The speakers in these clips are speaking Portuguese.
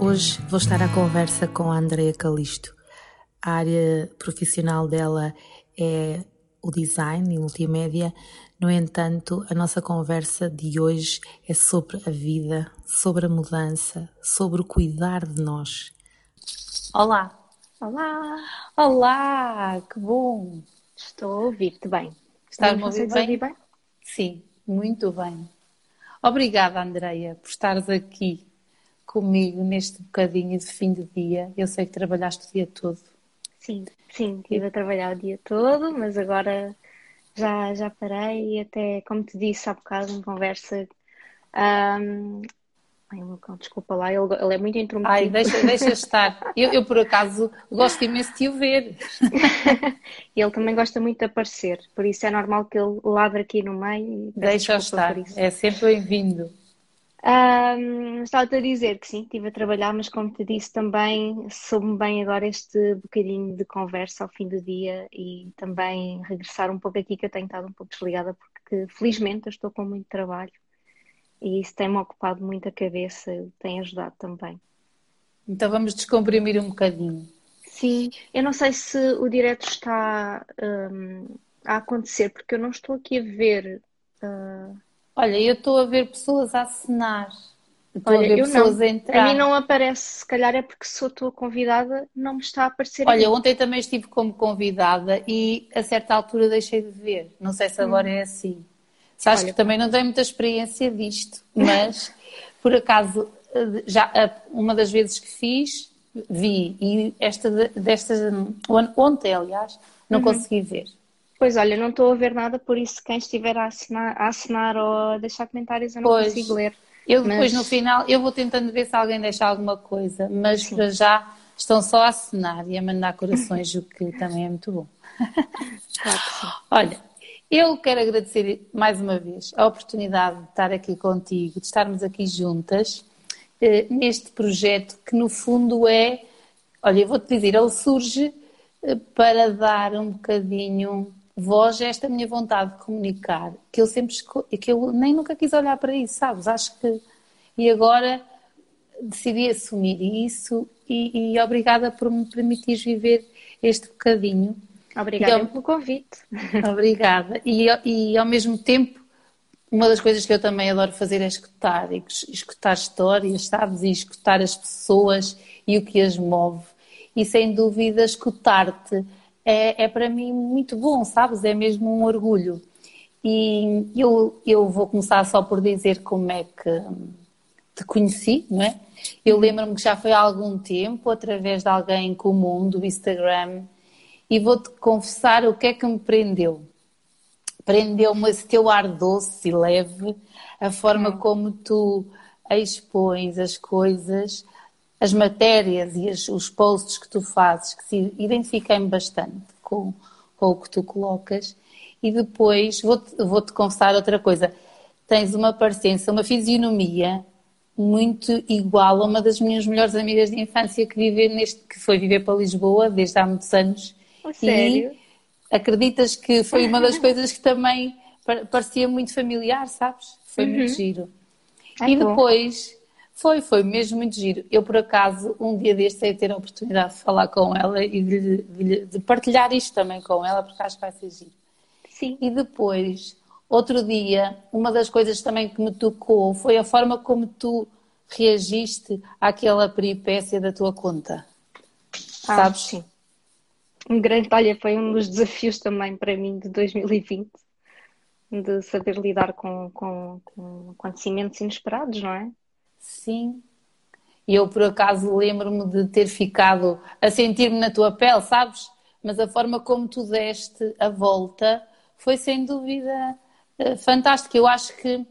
Hoje vou estar à conversa com a Andrea Calisto. A área profissional dela é o design e multimédia, no entanto, a nossa conversa de hoje é sobre a vida, sobre a mudança, sobre o cuidar de nós. Olá! Olá! Olá! Que bom! Estou a ouvir-te bem. Estás-me a ouvir bem? ouvir bem? Sim, muito bem. Obrigada, Andreia, por estares aqui comigo neste bocadinho de fim de dia. Eu sei que trabalhaste o dia todo. Sim, sim, estive a trabalhar o dia todo, mas agora já, já parei e até, como te disse há bocado em conversa, um, Ai, Lucão, desculpa lá, ele, ele, é muito intrometido. Ai, deixa, deixa estar. Eu, eu, por acaso, gosto imenso de o ver. ele também gosta muito de aparecer, por isso é normal que ele ladre aqui no meio. Deixa estar, é sempre bem-vindo. Um, Estava-te a dizer que sim, estive a trabalhar, mas como te disse também, soube-me bem agora este bocadinho de conversa ao fim do dia e também regressar um pouco aqui, que eu tenho estado um pouco desligada, porque felizmente eu estou com muito trabalho e isso tem-me ocupado muito a cabeça, tem ajudado também. Então vamos descomprimir um bocadinho. Sim, eu não sei se o direto está um, a acontecer, porque eu não estou aqui a ver. Uh... Olha, eu estou a ver pessoas a assinar. Estou Olha, a ver pessoas não. a entrar. A mim não aparece, se calhar é porque sou tua convidada, não me está a aparecer. Olha, ontem também estive como convidada e a certa altura deixei de ver. Não sei se agora hum. é assim. Sabes Olha, que também não tenho muita experiência disto, mas por acaso, já uma das vezes que fiz, vi, e esta destas, ontem, aliás, não uhum. consegui ver. Pois olha, não estou a ver nada, por isso quem estiver a assinar, a assinar ou a deixar comentários eu não pois, consigo ler. Eu depois mas... no final, eu vou tentando ver se alguém deixa alguma coisa, mas Sim. para já estão só a assinar e a mandar corações, o que também é muito bom. Claro Olha, eu quero agradecer mais uma vez a oportunidade de estar aqui contigo, de estarmos aqui juntas eh, neste projeto que no fundo é, olha, eu vou-te dizer, ele surge eh, para dar um bocadinho voz a esta minha vontade de comunicar, que eu sempre que eu nem nunca quis olhar para isso, sabes? Acho que e agora decidi assumir isso e, e obrigada por me permitir viver este bocadinho Obrigada pelo convite. Obrigada. E, e ao mesmo tempo, uma das coisas que eu também adoro fazer é escutar, e escutar histórias, sabes? E escutar as pessoas e o que as move. E sem dúvida, escutar-te é, é para mim muito bom, sabes? É mesmo um orgulho. E eu, eu vou começar só por dizer como é que te conheci, não é? Eu lembro-me que já foi há algum tempo, através de alguém comum do Instagram, e vou-te confessar o que é que me prendeu. Prendeu-me esse teu ar doce e leve, a forma hum. como tu expões as coisas, as matérias e as, os posts que tu fazes, que se identifiquei-me bastante com, com o que tu colocas. E depois vou-te vou -te confessar outra coisa. Tens uma parecência, uma fisionomia muito igual a uma das minhas melhores amigas de infância que, vive neste, que foi viver para Lisboa desde há muitos anos sério? E acreditas que foi uma das coisas que também parecia muito familiar, sabes? Foi uhum. muito giro. e depois, foi, foi mesmo muito giro. Eu, por acaso, um dia deste, ia ter a oportunidade de falar com ela e de, de, de, partilhar isto também com ela, porque acho que vai ser giro. Sim. E depois, outro dia, uma das coisas também que me tocou foi a forma como tu reagiste àquela peripécia da tua conta. Ah, sabes? Sim um grande, olha, foi um dos desafios também para mim de 2020, de saber lidar com, com, com acontecimentos inesperados, não é? Sim. E eu, por acaso, lembro-me de ter ficado a sentir-me na tua pele, sabes? Mas a forma como tu deste a volta foi sem dúvida eh, fantástica. Eu acho que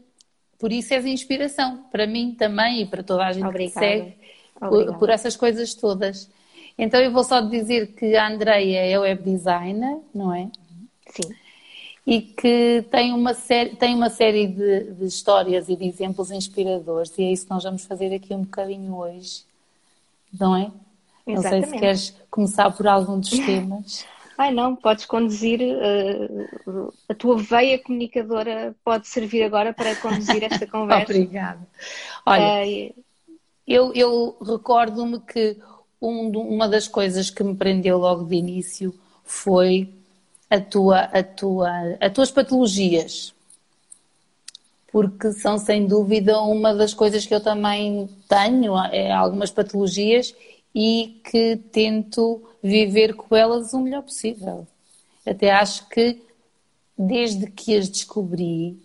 por isso és inspiração para mim também e para toda a gente Obrigada. que segue por, por, essas coisas todas. Então eu vou só dizer que a Andreia é web designer, não é? Sim. E que tem uma série, tem uma série de, de histórias e de exemplos inspiradores, e é isso que nós vamos fazer aqui um bocadinho hoje, não é? Exatamente. Não sei se queres começar por algum dos temas. Ai não, podes conduzir, uh, a tua veia comunicadora pode servir agora para conduzir esta conversa. Obrigada. Olha, uh, eu, eu recordo-me que um, uma das coisas que me prendeu logo de início foi a tua, a tua, as tuas patologias. Porque são sem dúvida uma das coisas que eu também tenho, é algumas patologias e que tento viver com elas o melhor possível. Até acho que desde que as descobri,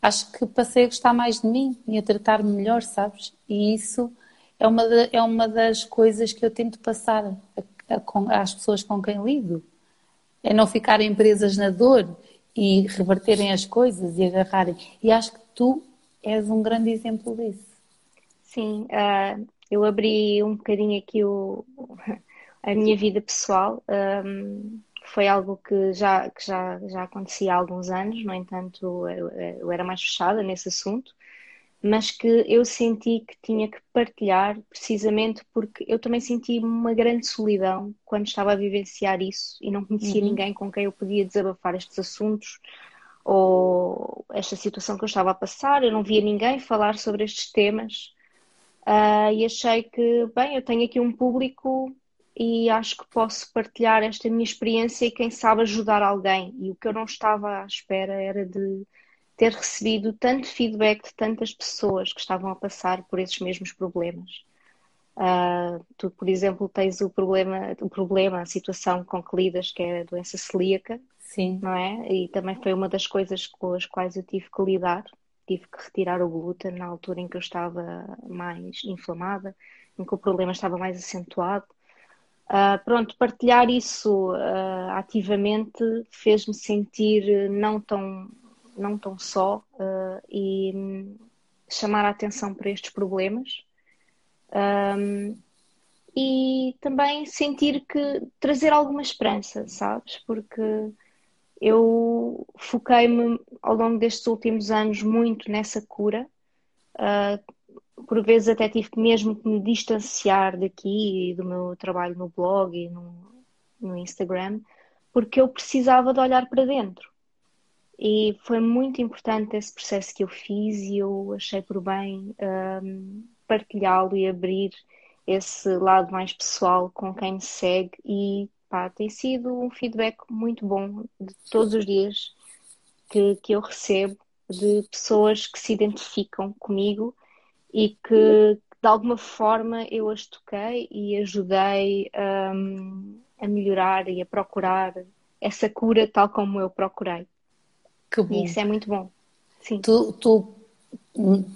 acho que passei a gostar mais de mim e a tratar-me melhor, sabes? E isso é uma, de, é uma das coisas que eu tento passar a, a, às pessoas com quem lido. É não ficarem presas na dor e reverterem as coisas e agarrarem. E acho que tu és um grande exemplo disso. Sim, uh, eu abri um bocadinho aqui o, a minha vida pessoal. Um, foi algo que já, que já, já acontecia há alguns anos, no entanto, eu, eu era mais fechada nesse assunto, mas que eu senti que tinha que partilhar precisamente porque eu também senti uma grande solidão quando estava a vivenciar isso e não conhecia uhum. ninguém com quem eu podia desabafar estes assuntos ou esta situação que eu estava a passar, eu não via ninguém falar sobre estes temas. Uh, e achei que, bem, eu tenho aqui um público e acho que posso partilhar esta minha experiência e quem sabe ajudar alguém. E o que eu não estava à espera era de ter recebido tanto feedback de tantas pessoas que estavam a passar por esses mesmos problemas. Uh, tu, por exemplo, tens o problema, o problema, a situação com que lidas, que é a doença celíaca, Sim. não é? E também foi uma das coisas com as quais eu tive que lidar tive que retirar o glúten na altura em que eu estava mais inflamada, em que o problema estava mais acentuado. Uh, pronto, partilhar isso uh, ativamente fez-me sentir não tão, não tão só uh, e chamar a atenção para estes problemas. Um, e também sentir que trazer alguma esperança, sabes? Porque eu foquei-me ao longo destes últimos anos muito nessa cura. Uh, por vezes até tive mesmo que me distanciar daqui do meu trabalho no blog e no, no Instagram, porque eu precisava de olhar para dentro. E foi muito importante esse processo que eu fiz e eu achei por bem um, partilhá-lo e abrir esse lado mais pessoal com quem me segue e pá, tem sido um feedback muito bom de todos os dias que, que eu recebo de pessoas que se identificam comigo e que de alguma forma eu as toquei e ajudei um, a melhorar e a procurar essa cura tal como eu procurei. Que bom. E isso é muito bom. Sim. Tu, tu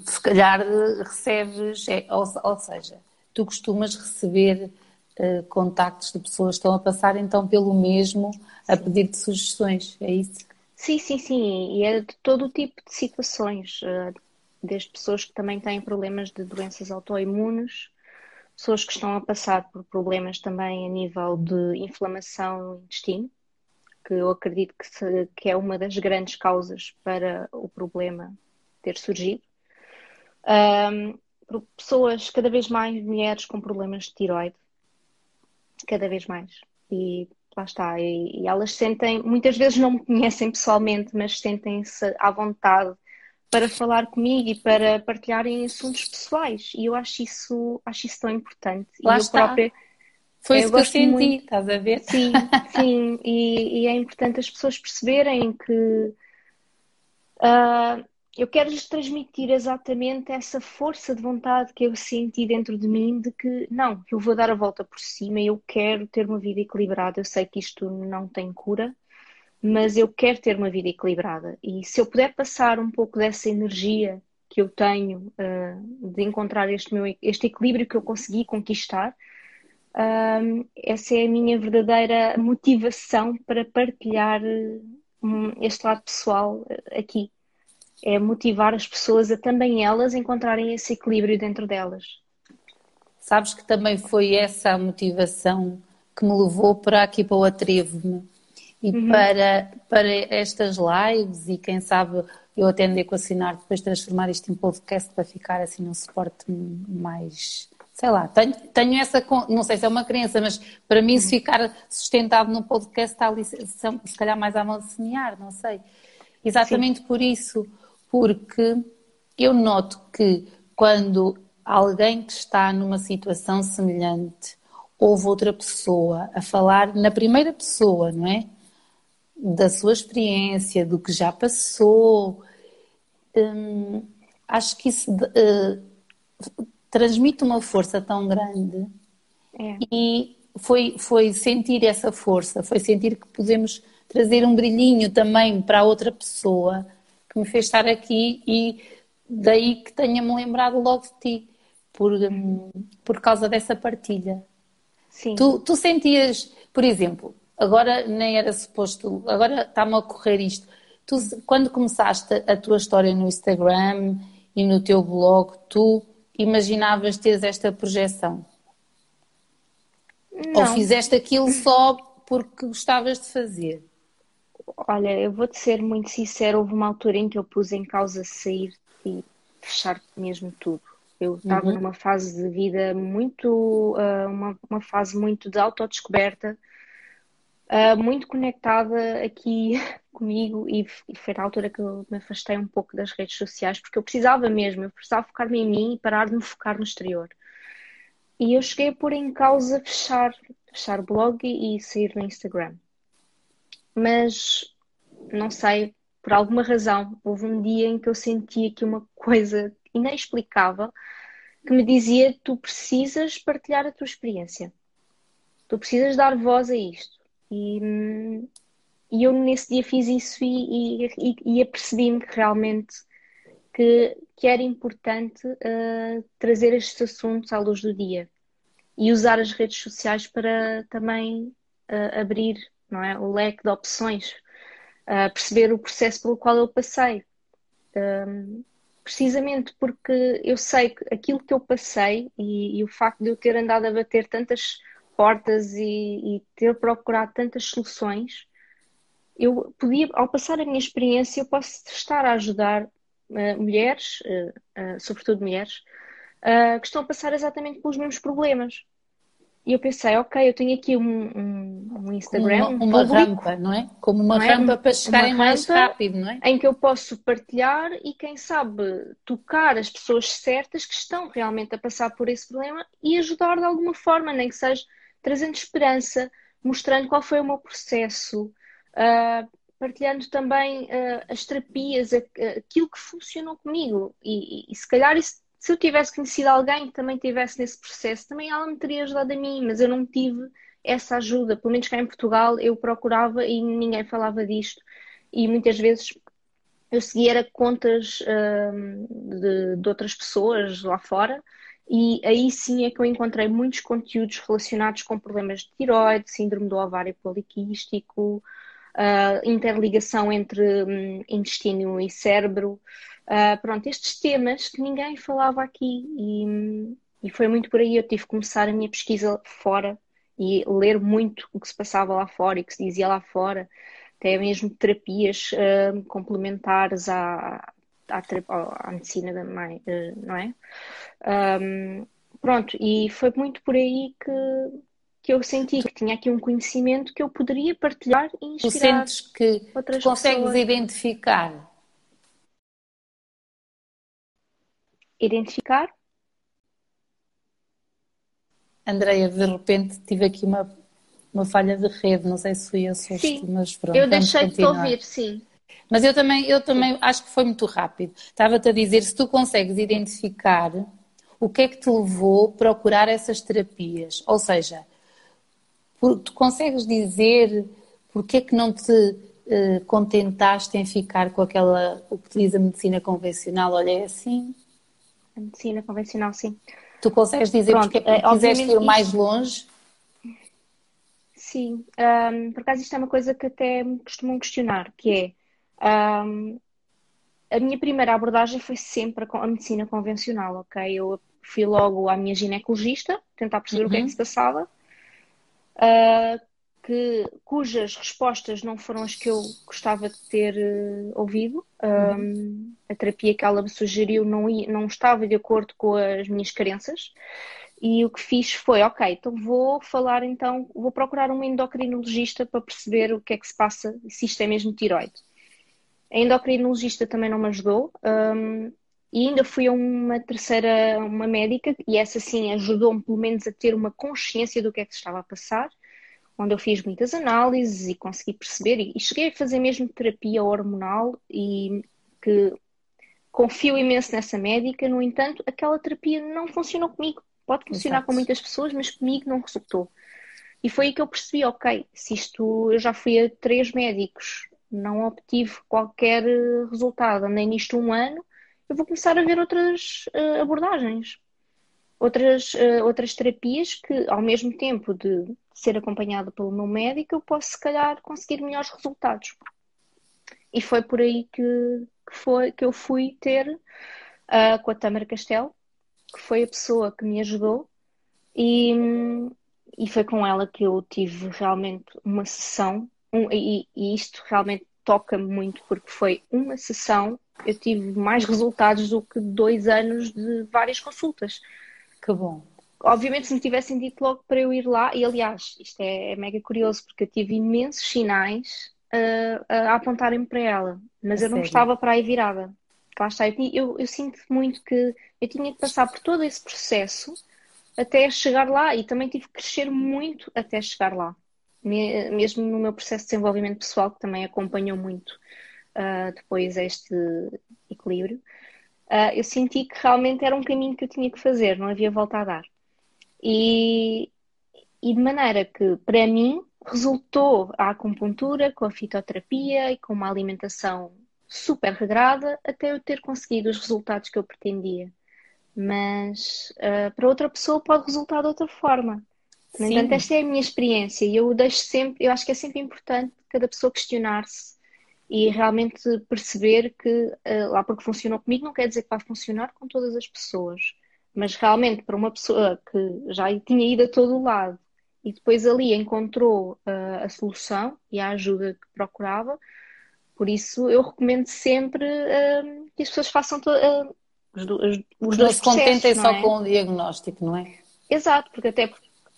se calhar recebes, é, ou, ou seja, tu costumas receber uh, contactos de pessoas que estão a passar então pelo mesmo a pedir-te sugestões, é isso? Sim, sim, sim, e é de todo o tipo de situações, uh, desde pessoas que também têm problemas de doenças autoimunes, pessoas que estão a passar por problemas também a nível de inflamação no intestino, que eu acredito que, se, que é uma das grandes causas para o problema ter surgido. Um, pessoas, cada vez mais mulheres com problemas de tiroide, cada vez mais. E lá está. E, e elas sentem, muitas vezes não me conhecem pessoalmente, mas sentem-se à vontade para falar comigo e para partilharem assuntos pessoais. E eu acho isso, acho isso tão importante. Lá e está. Própria, Foi isso que eu senti, muito... estás a ver? Sim, sim. E, e, é importante as pessoas perceberem que uh, eu quero lhes transmitir exatamente essa força de vontade que eu senti dentro de mim de que não, eu vou dar a volta por cima, eu quero ter uma vida equilibrada. Eu sei que isto não tem cura, mas eu quero ter uma vida equilibrada. E se eu puder passar um pouco dessa energia que eu tenho uh, de encontrar este, meu, este equilíbrio que eu consegui conquistar, uh, essa é a minha verdadeira motivação para partilhar um, este lado pessoal aqui é motivar as pessoas a também elas encontrarem esse equilíbrio dentro delas. Sabes que também foi essa a motivação que me levou para aqui para o Atrevo-me e uhum. para, para estas lives e quem sabe eu até andei com assinar depois transformar isto em podcast para ficar assim num suporte mais sei lá, tenho, tenho essa, não sei se é uma crença, mas para mim se ficar sustentado num podcast está ali se calhar mais a semear, não sei. Exatamente Sim. por isso, porque eu noto que quando alguém que está numa situação semelhante ouve outra pessoa a falar na primeira pessoa, não é? Da sua experiência, do que já passou, hum, acho que isso uh, transmite uma força tão grande é. e foi, foi sentir essa força, foi sentir que podemos trazer um brilhinho também para a outra pessoa que me fez estar aqui e daí que tenha-me lembrado logo de ti, por, por causa dessa partilha. Sim. Tu, tu sentias, por exemplo, agora nem era suposto, agora está-me a ocorrer isto. Tu, quando começaste a tua história no Instagram e no teu blog, tu imaginavas teres esta projeção? Não. Ou fizeste aquilo só porque gostavas de fazer? Olha, eu vou-te ser muito sincera, houve uma altura em que eu pus em causa sair e fechar mesmo tudo. Eu estava uhum. numa fase de vida muito, uh, uma, uma fase muito de autodescoberta, uh, muito conectada aqui comigo e, foi na altura que eu me afastei um pouco das redes sociais porque eu precisava mesmo, eu precisava focar-me em mim e parar de me focar no exterior. E eu cheguei a pôr em causa fechar, fechar blog e, sair no Instagram. Mas não sei, por alguma razão, houve um dia em que eu senti aqui uma coisa inexplicável que me dizia: tu precisas partilhar a tua experiência, tu precisas dar voz a isto. E, e eu nesse dia fiz isso e, e, e apercebi-me que realmente que, que era importante uh, trazer estes assuntos à luz do dia e usar as redes sociais para também uh, abrir não é, o leque de opções, uh, perceber o processo pelo qual eu passei. Um, precisamente porque eu sei que aquilo que eu passei e, e, o facto de eu ter andado a bater tantas portas e, e ter procurado tantas soluções, eu podia, ao passar a minha experiência, eu posso estar a ajudar uh, mulheres, uh, uh, sobretudo mulheres, que estão a passar exatamente pelos mesmos problemas. E eu pensei, ok, eu tenho aqui um, um, um Instagram. Uma, uma rampa, não é? Como uma é? rampa para chegarem mais rápido, não é? Em que eu posso partilhar e, quem sabe, tocar as pessoas certas que estão realmente a passar por esse problema e ajudar de alguma forma, nem que seja trazendo esperança, mostrando qual foi o meu processo, uh, partilhando também uh, as terapias, aquilo que funcionou comigo. E, e, e se calhar isso se eu tivesse conhecido alguém que também tivesse nesse processo, também ela me teria ajudado a mim, mas eu não tive essa ajuda. Pelo menos cá em Portugal eu procurava e ninguém falava disto. E muitas vezes eu seguia contas hum, de, de outras pessoas lá fora e aí sim é que eu encontrei muitos conteúdos relacionados com problemas de tiroide, síndrome do ovário poliquístico, uh, interligação entre um, intestino e cérebro. Uh, pronto, estes temas que ninguém falava aqui e, e foi muito por aí. Eu tive que começar a minha pesquisa fora e ler muito o que se passava lá fora e que se dizia lá fora, até mesmo terapias uh, complementares à, à, à, medicina da mãe, uh, não é? Um, pronto, e foi muito por aí que, que eu senti que tinha aqui um conhecimento que eu poderia partilhar e inspirar tu sentes que outras consegues pessoas. identificar identificar. Andreia, de repente tive aqui uma, uma falha de rede, não sei se fui eu sim, mas pronto. Eu deixei de ouvir, sim. Mas eu também, eu também acho que foi muito rápido. Estava-te a dizer, se tu consegues identificar o que é que te levou a procurar essas terapias, ou seja, tu consegues dizer porque é que não te uh, contentaste em ficar com aquela, o que diz a medicina convencional, olha, é assim, a medicina convencional, sim. Tu consegues dizer Pronto, porque é que quiseste ir mais longe? Sim, um, por acaso isto é uma coisa que até me costumam questionar, que é um, a minha primeira abordagem foi sempre a medicina convencional, ok? Eu fui logo à minha ginecologista, tentar perceber uhum. o que é que uhum. se passava, uh, que, cujas respostas não foram as que eu gostava de ter uh, ouvido. Uhum. a terapia que ela me sugeriu não, ia, não estava de acordo com as minhas crenças. E o que fiz foi, ok, então vou falar então, vou procurar um endocrinologista para perceber o que é que se passa, se isto é mesmo tiroide. A endocrinologista também não me ajudou. Um, e ainda fui a uma terceira, uma médica, e essa sim ajudou-me pelo menos a ter uma consciência do que é que estava a passar, onde eu fiz muitas análises e consegui perceber, e, e cheguei a fazer mesmo terapia hormonal e que confio imenso nessa médica, no entanto, aquela terapia não funcionou comigo. Pode funcionar Exato. com muitas pessoas, mas comigo não resultou. E foi aí que eu percebi, ok, se isto eu já fui a três médicos, não obtive qualquer resultado, nem nisto um ano, eu vou começar a ver outras uh, abordagens, outras, uh, outras terapias que, ao mesmo tempo de ser acompanhada pelo meu médico, eu posso, se calhar, conseguir melhores resultados. E foi por aí que, que, foi, que eu fui ter uh, com a Tamara Castelo, que foi a pessoa que me ajudou, e, e foi com ela que eu tive realmente uma sessão, um, e, e isto realmente toca-me muito, porque foi uma sessão eu tive mais resultados do que dois anos de várias consultas. Que bom. Obviamente, se me tivessem dito logo para eu ir lá, e aliás, isto é, é mega curioso, porque eu tive imensos sinais uh, a apontarem para ela, mas é eu não estava para aí virada. Lá está, eu, eu, eu sinto muito que eu tinha que passar por todo esse processo até chegar lá e também tive que crescer muito até chegar lá. Mesmo no meu processo de desenvolvimento pessoal, que também acompanhou muito uh, depois este equilíbrio, uh, eu senti que realmente era um caminho que eu tinha que fazer, não havia volta a dar. E, e de maneira que, para mim, resultou a acupuntura com a fitoterapia e com uma alimentação super regrada até eu ter conseguido os resultados que eu pretendia. Mas uh, para outra pessoa pode resultar de outra forma. No entanto, esta é a minha experiência e eu deixo sempre, eu acho que é sempre importante cada pessoa questionar-se e realmente perceber que uh, lá porque funcionou comigo não quer dizer que vai funcionar com todas as pessoas, mas realmente para uma pessoa que já tinha ido a todo o lado e depois ali encontrou uh, a solução e a ajuda que procurava, por isso eu recomendo sempre uh, que as pessoas façam os, os, os dois Não se contentem só é? com o diagnóstico, não é? Exato, porque até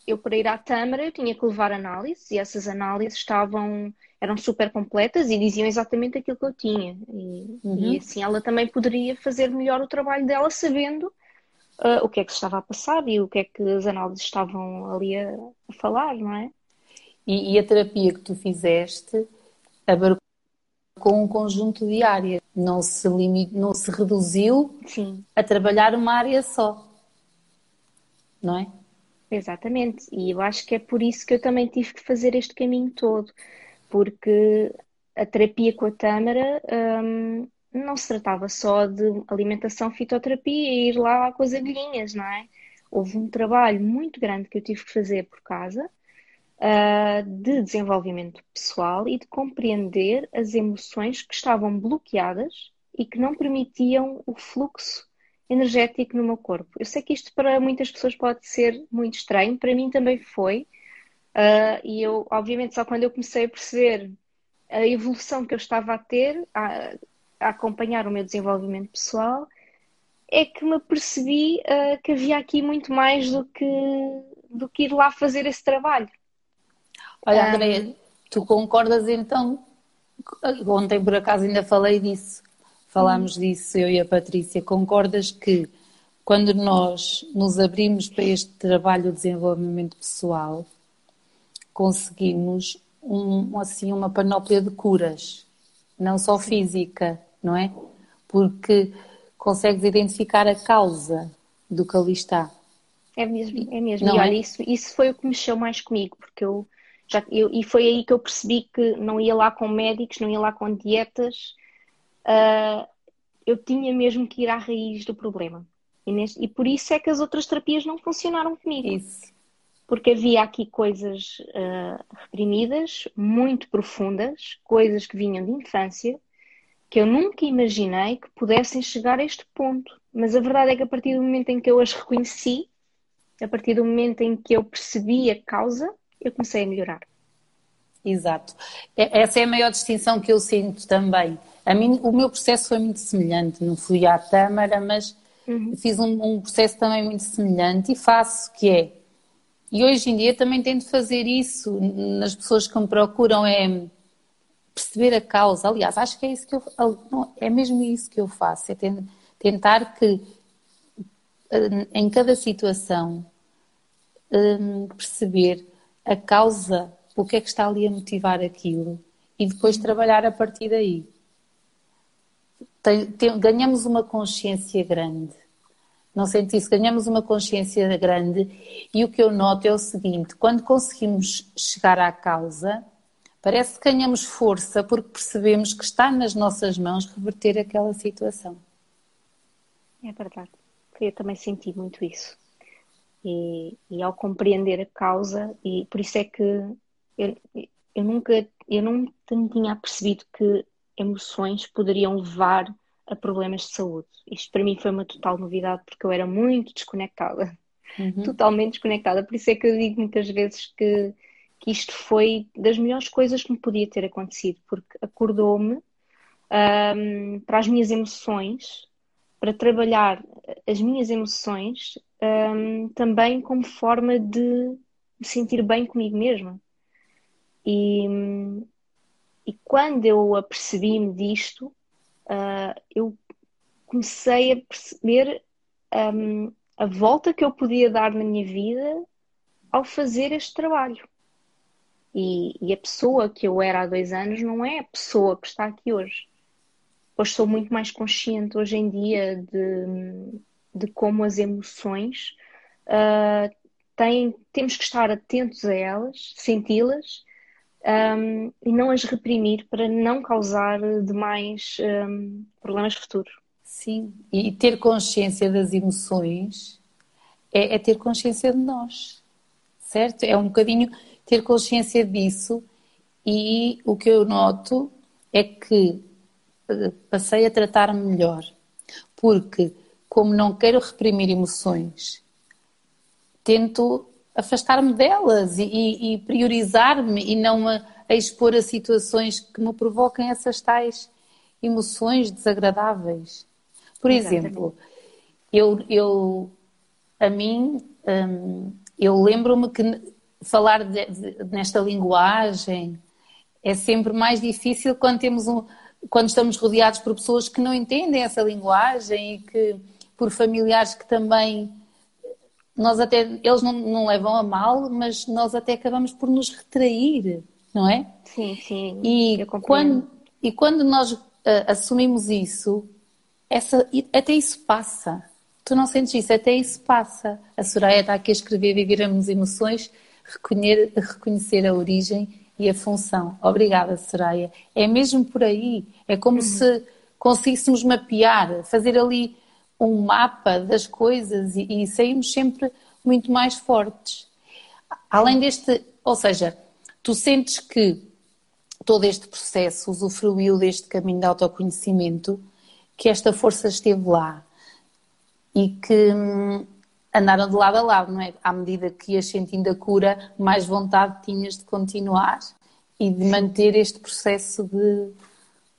eu para ir à Tâmara eu tinha que levar análises e essas análises estavam eram super completas e diziam exatamente aquilo que eu tinha. E, uhum. e assim ela também poderia fazer melhor o trabalho dela sabendo uh, o que é que se estava a passar e o que é que as análises estavam ali a, a falar, não é? E, e, a terapia que tu fizeste abarcou com um conjunto de áreas, não se, limit, não se reduziu Sim. a trabalhar uma área só, não é? Exatamente, e eu acho que é por isso que eu também tive que fazer este caminho todo porque a terapia com a tâmara um, não se tratava só de alimentação fitoterapia e ir lá com as agulhinhas, não é? Houve um trabalho muito grande que eu tive que fazer por casa uh, de desenvolvimento pessoal e de compreender as emoções que estavam bloqueadas e que não permitiam o fluxo energético no meu corpo. Eu sei que isto para muitas pessoas pode ser muito estranho, para mim também foi, Uh, e eu, obviamente, só quando eu comecei a perceber a evolução que eu estava a ter, a, a acompanhar o meu desenvolvimento pessoal, é que me percebi uh, que havia aqui muito mais do que, do que ir lá fazer esse trabalho. Olha, ah, Andréia, tu concordas então? Ontem, por acaso, ainda falei disso. Falámos disso, eu e a Patrícia. Concordas que quando nós nos abrimos para este trabalho de desenvolvimento pessoal, conseguimos um, assim uma panóplia de curas, não só física, não é? Porque consegues identificar a causa do que ali está. É mesmo, é mesmo. Não e olha, é? isso, isso foi o que mexeu mais comigo, porque eu já eu, e foi aí que eu percebi que não ia lá com médicos, não ia lá com dietas, uh, eu tinha mesmo que ir à raiz do problema. E, neste, e por isso é que as outras terapias não funcionaram comigo. Isso porque havia aqui coisas uh, reprimidas, muito profundas, coisas que vinham de infância, que eu nunca imaginei que pudessem chegar a este ponto. Mas a verdade é que a partir do momento em que eu as reconheci, a partir do momento em que eu percebi a causa, eu comecei a melhorar. Exato. Essa é a maior distinção que eu sinto também. A mim, o meu processo foi muito semelhante. Não fui à Tâmara, mas uhum. fiz um, um, processo também muito semelhante e faço, que é... E hoje em dia também tento fazer isso nas pessoas que me procuram, é perceber a causa. Aliás, acho que é isso que eu... É mesmo isso que eu faço. É tentar que em cada situação hum, perceber a causa, o que é que está ali a motivar aquilo e depois trabalhar a partir daí. Tem, tem, ganhamos uma consciência grande. Não sente isso? Ganhamos uma consciência grande e o que eu noto é o seguinte: quando conseguimos chegar à causa, parece que ganhamos força porque percebemos que está nas nossas mãos reverter aquela situação. É verdade. Eu também senti muito isso. E, e ao compreender a causa, e por isso é que eu, eu nunca, eu não tinha percebido que emoções poderiam levar a problemas de saúde. Isto para mim foi uma total novidade porque eu era muito desconectada, uhum. totalmente desconectada. Por isso é que eu digo muitas vezes que, que isto foi das melhores coisas que me podia ter acontecido, porque acordou-me um, para as minhas emoções para trabalhar as minhas emoções um, também como forma de me sentir bem comigo mesma. E, e quando eu apercebi-me disto, uh, eu comecei a perceber um, a volta que eu podia dar na minha vida ao fazer este trabalho. E, e, a pessoa que eu era há dois anos não é a pessoa que está aqui hoje hoje sou muito mais consciente hoje em dia de, de como as emoções uh, têm, temos que estar atentos a elas, senti-las um, e não as reprimir para não causar demais um, problemas futuros. Sim, e ter consciência das emoções é, é ter consciência de nós, certo? É um bocadinho ter consciência disso e o que eu noto é que passei a tratar-me melhor. Porque, como não quero reprimir emoções, tento afastar-me delas e, e priorizar-me e não a, a, expor a situações que me provoquem essas tais emoções desagradáveis. Por Exatamente. exemplo, eu, eu a mim, hum, eu lembro-me que falar de, de, nesta linguagem é sempre mais difícil quando temos um, quando estamos rodeados por pessoas que não entendem essa linguagem e que por familiares que também nós até eles não, não levam a mal, mas nós até acabamos por nos retrair, não é? Sim, sim. E quando e quando nós uh, assumimos isso, essa até isso passa. Tu não sentes isso, até isso passa. A Soraya está aqui a escrever Vivermos Emoções, reconhecer, reconhecer a origem e a função. Obrigada, Soraya. É mesmo por aí. É como uhum. se conseguíssemos mapear, fazer ali um mapa das coisas e, e sairmos sempre muito mais fortes. Além deste, ou seja, tu sentes que todo este processo usufruiu deste caminho de autoconhecimento, que esta força esteve lá e que hum, andaram de lado a lado, não é? À medida que ias sentindo a cura, mais vontade tinhas de continuar e de manter este processo de,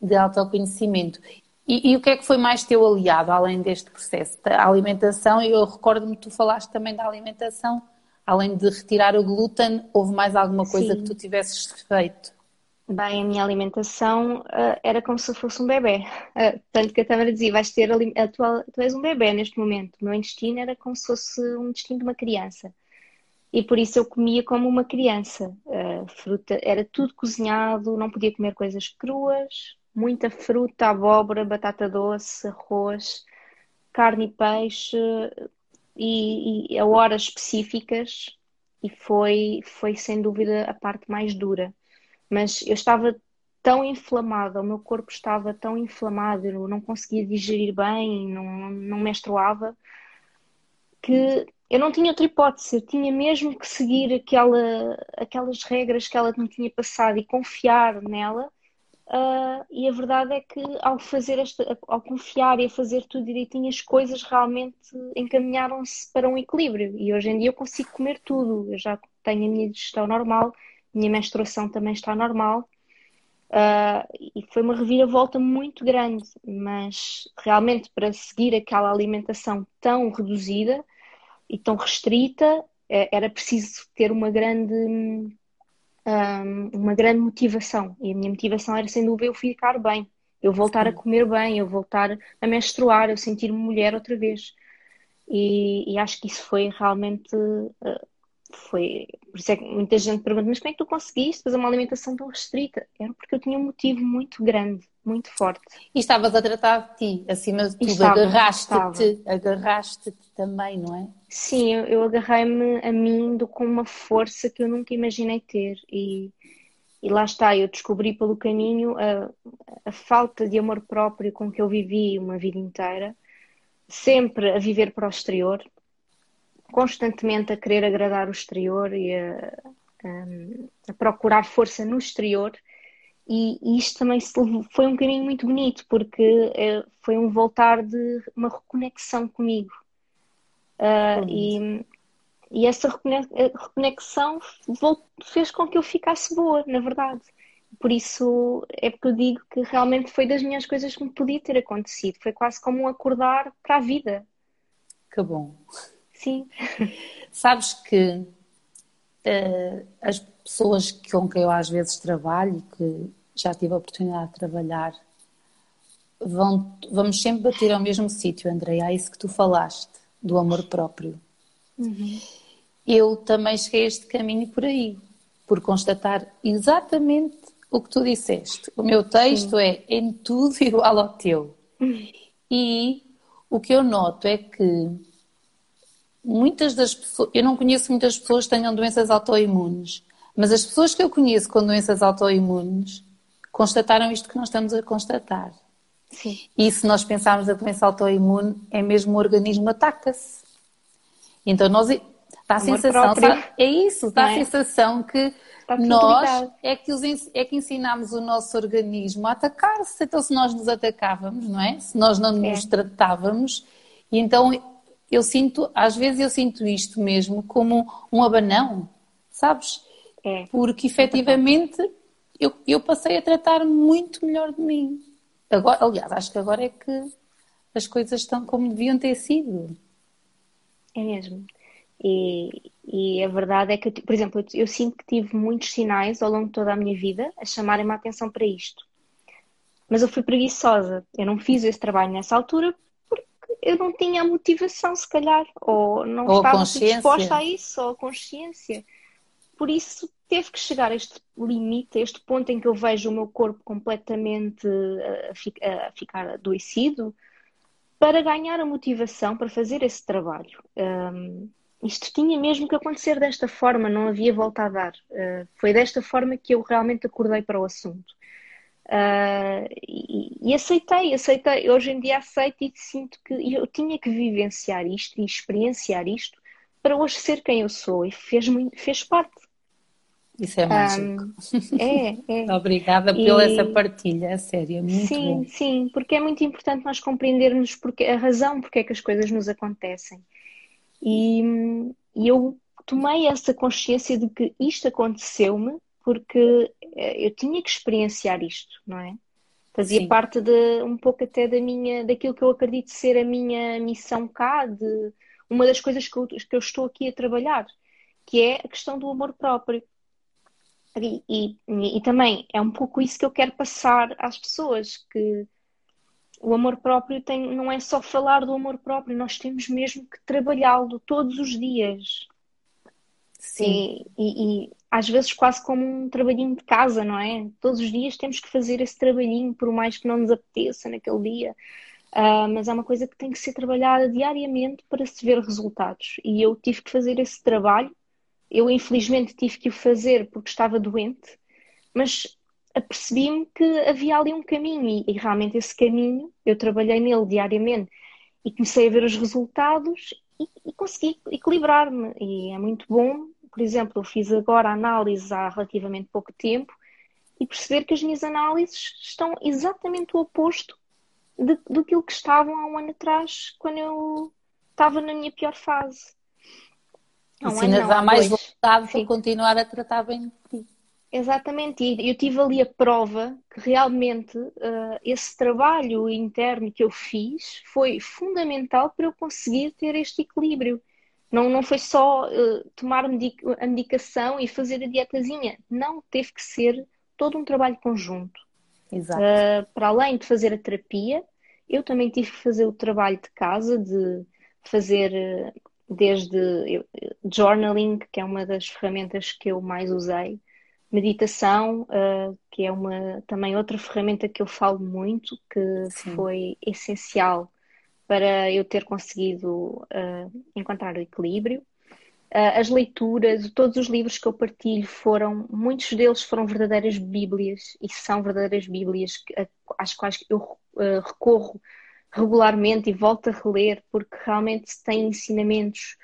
de autoconhecimento. E, e, o que é que foi mais teu aliado, além deste processo? A alimentação, eu recordo-me que tu falaste também da alimentação, além de retirar o glúten, houve mais alguma coisa Sim. que tu tivesses feito? Bem, a minha alimentação uh, era como se fosse um bebê. Uh, tanto que a Tâmara dizia, vais ter a tua, tu és um bebê neste momento. O meu intestino era como se fosse um intestino de uma criança. E por isso eu comia como uma criança. Uh, fruta, era tudo cozinhado, não podia comer coisas cruas, muita fruta, abóbora, batata doce, arroz, carne e peixe, e, e a horas específicas. E foi, foi sem dúvida a parte mais dura mas eu estava tão inflamada, o meu corpo estava tão inflamado, eu não conseguia digerir bem, não, não menstruava, que eu não tinha outra hipótese, eu tinha mesmo que seguir aquela, aquelas regras que ela me tinha passado e confiar nela Uh, e a verdade é que ao fazer esta, ao confiar e a fazer tudo direitinho, as coisas realmente encaminharam-se para um equilíbrio. E hoje em dia eu consigo comer tudo. Eu já tenho a minha digestão normal, minha menstruação também está normal. Uh, e foi uma reviravolta muito grande, mas realmente para seguir aquela alimentação tão reduzida e tão restrita, eh, era preciso ter uma grande um, uma grande motivação. E a minha motivação era, sem dúvida, eu ficar bem, eu voltar Sim. a comer bem, eu voltar a menstruar, eu sentir-me mulher outra vez. E, e, acho que isso foi realmente. Foi, por isso é que muita gente pergunta, mas como é que tu conseguiste fazer uma alimentação tão restrita? Era porque eu tinha um motivo muito grande, muito forte. E estavas a tratar de ti, acima de tudo, agarraste-te, agarraste-te também, não é? Sim, eu, eu agarrei-me a mim com uma força que eu nunca imaginei ter e, e lá está, eu descobri pelo caminho a, a falta de amor próprio com que eu vivi uma vida inteira, sempre a viver para o exterior, constantemente a querer agradar o exterior e a, a, a procurar força no exterior. E, e isto também foi um caminho muito bonito, porque é, foi um voltar de uma reconexão comigo. Uh, e, e, essa reconexão fez com que eu ficasse boa, na verdade. Por isso é porque eu digo que realmente foi das minhas coisas que me podia ter acontecido. Foi quase como um acordar para a vida. Que bom. Sim. Sabes que uh, as pessoas com quem eu às vezes trabalho e que já tive a oportunidade de trabalhar vão, vamos sempre bater ao mesmo sítio, André. É isso que tu falaste, do amor próprio. Uhum. Eu também cheguei a este caminho por aí, por constatar exatamente o que tu disseste. O meu texto é em tudo igual ao teu. Uhum. E o que eu noto é que muitas das pessoas, eu não conheço muitas pessoas que tenham doenças autoimunes, mas as pessoas que eu conheço com doenças autoimunes constataram isto que nós estamos a constatar. Sim. E se nós pensarmos a doença autoimune, é mesmo o organismo ataca-se. Então nós dá a sensação, sabe, é isso, dá a é? sensação que nós é que, os, é que ensinamos o nosso organismo a atacar-se. Então se nós nos atacávamos, não é? Se nós não nos é. tratávamos, e então eu sinto, às vezes eu sinto isto mesmo como um abanão, sabes? É. Porque efetivamente eu, eu passei a tratar muito melhor de mim. Agora, aliás, acho que agora é que as coisas estão como deviam ter sido. É mesmo. E, e a verdade é que, por exemplo, eu, eu sinto que tive muitos sinais ao longo de toda a minha vida a chamarem-me a atenção para isto. Mas eu fui preguiçosa. Eu não fiz esse trabalho nessa altura eu não tinha a motivação, se calhar, ou não ou estava disposta a isso, ou a consciência. Por isso teve que chegar a este limite, a este ponto em que eu vejo o meu corpo completamente a, a ficar adoecido, para ganhar a motivação para fazer esse trabalho. Um, isto tinha mesmo que acontecer desta forma, não havia volta a dar. Uh, foi desta forma que eu realmente acordei para o assunto. Uh, e, e, aceitei, aceitei. Hoje em dia aceito e sinto que eu tinha que vivenciar isto e experienciar isto para hoje ser quem eu sou e fez, fez parte. Isso é mágico. Um, é, é. Obrigada e, pela essa partilha, a sério, muito sim, bom. Sim, porque é muito importante nós compreendermos porque, a razão porque é que as coisas nos acontecem. E, e eu tomei essa consciência de que isto aconteceu-me porque eh, eu tinha que experienciar isto, não é? Fazia Sim. parte de um pouco até da minha, daquilo que eu acredito ser a minha missão cá, de uma das coisas que eu, que eu estou aqui a trabalhar, que é a questão do amor próprio. E, e, e, também é um pouco isso que eu quero passar às pessoas, que o amor próprio tem, não é só falar do amor próprio, nós temos mesmo que trabalhá-lo todos os dias. Sim. E, e, às vezes quase como um trabalhinho de casa, não é? Todos os dias temos que fazer esse trabalhinho, por mais que não nos apeteça naquele dia. Uh, mas é uma coisa que tem que ser trabalhada diariamente para se ver resultados. E eu tive que fazer esse trabalho. Eu, infelizmente, tive que o fazer porque estava doente, mas apercebi-me que havia ali um caminho e, e realmente esse caminho eu trabalhei nele diariamente e comecei a ver os resultados e, e consegui equilibrar-me. E é muito bom por exemplo, eu fiz agora análise há relativamente pouco tempo e perceber que as minhas análises estão exatamente o oposto de, do que estavam há um ano atrás, quando eu estava na minha pior fase. Há um ainda dá mais vontade para continuar a tratar bem de ti. Exatamente, e eu tive ali a prova que realmente uh, esse trabalho interno que eu fiz foi fundamental para eu conseguir ter este equilíbrio. Não, não foi só uh, tomar a medicação e fazer a dietazinha, não, teve que ser todo um trabalho conjunto. Exato. Uh, para além de fazer a terapia, eu também tive que fazer o trabalho de casa, de fazer desde journaling, que é uma das ferramentas que eu mais usei, meditação, uh, que é uma também outra ferramenta que eu falo muito, que Sim. foi essencial para eu ter conseguido uh, encontrar o equilíbrio. Uh, as leituras, todos os livros que eu partilho foram, muitos deles foram verdadeiras bíblias e são verdadeiras bíblias às quais eu recorro regularmente e volto a reler porque realmente têm ensinamentos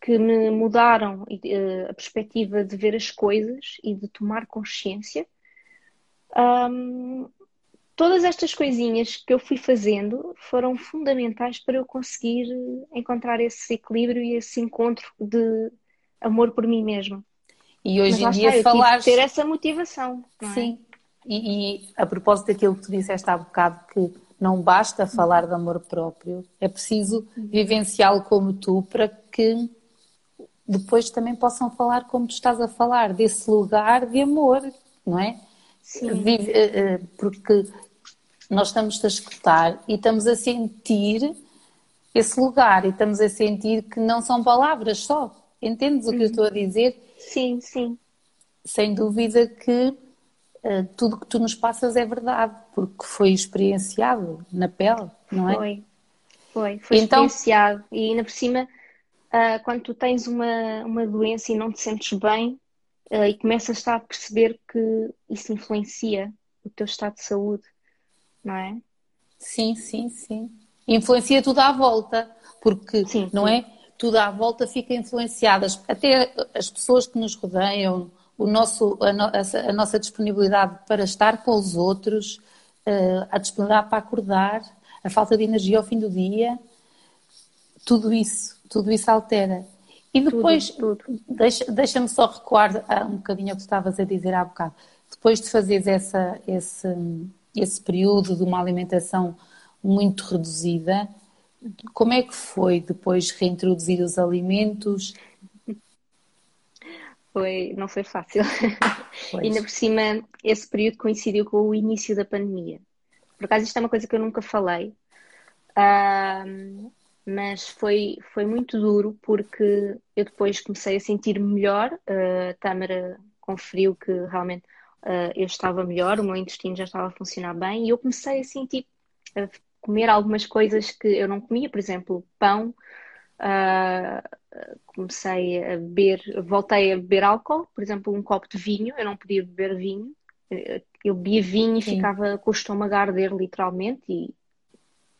que me mudaram uh, a perspectiva de ver as coisas e de tomar consciência. Um, todas estas coisinhas que eu fui fazendo foram fundamentais para eu conseguir encontrar esse equilíbrio e esse encontro de amor por mim mesma. E hoje em dia falar ter essa motivação. É? Sim. E, e, a propósito daquilo que tu disseste há bocado, que não basta falar de amor próprio, é preciso vivenciá-lo como tu para que depois também possam falar como tu estás a falar, desse lugar de amor, não é? Sim. Eh, eh, porque nós estamos a escutar e estamos a sentir esse lugar e estamos a sentir que não são palavras só. Entendes o que eu estou a dizer? Sim, sim. Sem dúvida que uh, tudo que tu nos passas é verdade, porque foi experienciado na pele, não é? Foi, foi, foi então, experienciado. E ainda por cima uh, quando tu tens uma, uma doença e não te sentes bem uh, e começas a perceber que isso influencia o teu estado de saúde, não é? Sim, sim, sim. Influencia tudo à volta, porque sim, não sim. é? Tudo à volta fica influenciadas. Até as pessoas que nos rodeiam, o nosso, a, no, a, a nossa disponibilidade para estar com os outros, uh, a disponibilidade para acordar, a falta de energia ao fim do dia, tudo isso tudo isso altera. E depois, tudo, tudo. deixa-me deixa só recuar um bocadinho o que estavas a dizer há bocado. Depois de fazeres essa, esse, esse período de uma alimentação muito reduzida, como é que foi depois reintroduzir os alimentos? Foi, não foi fácil. Pois. Ainda por cima, esse período coincidiu com o início da pandemia. Por acaso, isto é uma coisa que eu nunca falei. Uh, mas foi, foi muito duro porque eu depois comecei a sentir melhor, a Tâmara conferiu que realmente uh, eu estava melhor, o meu intestino já estava a funcionar bem e eu comecei a sentir, a comer algumas coisas que eu não comia, por exemplo, pão, uh, comecei a beber, voltei a beber álcool, por exemplo, um copo de vinho, eu não podia beber vinho, eu bebia vinho e Sim. ficava com o estômago a arder literalmente e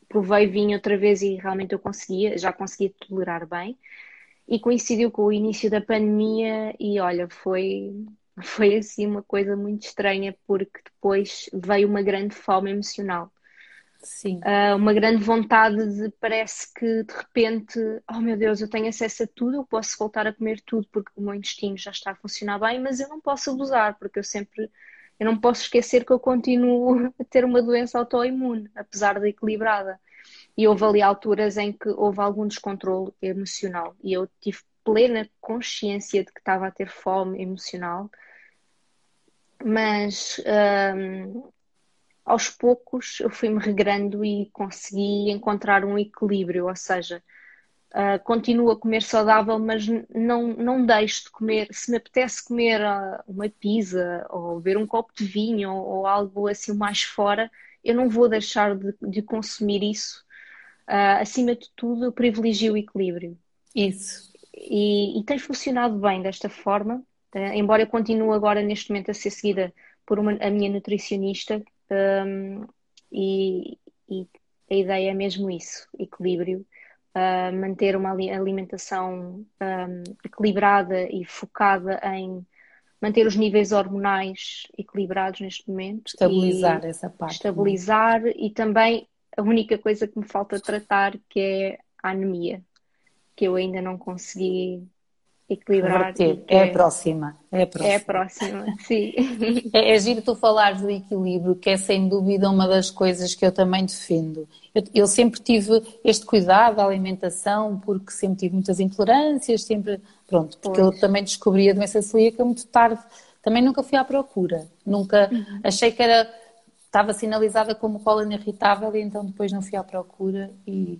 provei vinho outra vez e realmente eu conseguia, já conseguia tolerar bem. E coincidiu com o início da pandemia e olha, foi, foi assim uma coisa muito estranha porque depois veio uma grande fome emocional. Sim. Uh, uma grande vontade de parece que de repente, oh meu Deus, eu tenho acesso a tudo, eu posso voltar a comer tudo porque o meu intestino já está a funcionar bem, mas eu não posso abusar porque eu sempre eu não posso esquecer que eu continuo a ter uma doença autoimune, apesar de equilibrada. E houve ali alturas em que houve algum descontrole emocional e eu tive plena consciência de que estava a ter fome emocional, mas hum, aos poucos eu fui-me regrando e consegui encontrar um equilíbrio, ou seja, Uh, continuo a comer saudável, mas não, não deixo de comer. Se me apetece comer uh, uma pizza ou beber um copo de vinho ou, ou, algo assim mais fora, eu não vou deixar de, de consumir isso. Uh, acima de tudo, eu privilegio o equilíbrio. Isso. E, e tem funcionado bem desta forma, embora eu continue agora neste momento a ser seguida por uma, a minha nutricionista, um, e, e a ideia é mesmo isso: equilíbrio uh, manter uma alimentação um, equilibrada e focada em manter os níveis hormonais equilibrados neste momento. Estabilizar essa parte. É? Estabilizar e também a única coisa que me falta tratar que é a anemia, que eu ainda não consegui equilibrar. É, é a próxima. É a próxima. É a próxima, sim. É, é giro tu falares do equilíbrio, que é sem dúvida uma das coisas que eu também defendo. Eu, eu, sempre tive este cuidado da alimentação, porque sempre tive muitas intolerâncias, sempre. Pronto, porque pois. eu também descobri a doença celíaca muito tarde. Também nunca fui à procura. Nunca. Uhum. Achei que era. Estava sinalizada como cólera irritável e então depois não fui à procura e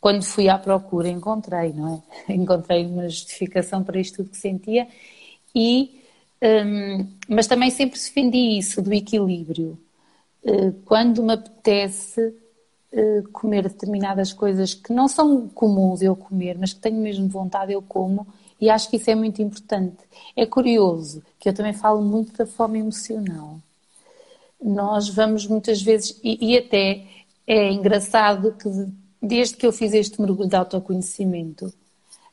quando fui à procura encontrei, não é? Encontrei uma justificação para isto tudo que sentia e um, mas também sempre defendi isso do equilíbrio. Uh, quando me apetece uh, comer determinadas coisas que não são comuns eu comer, mas que tenho mesmo vontade, eu como, e acho que isso é muito importante. É curioso que eu também falo muito da fome emocional. Nós vamos muitas vezes, e, e até é engraçado que desde que eu fiz este mergulho de autoconhecimento,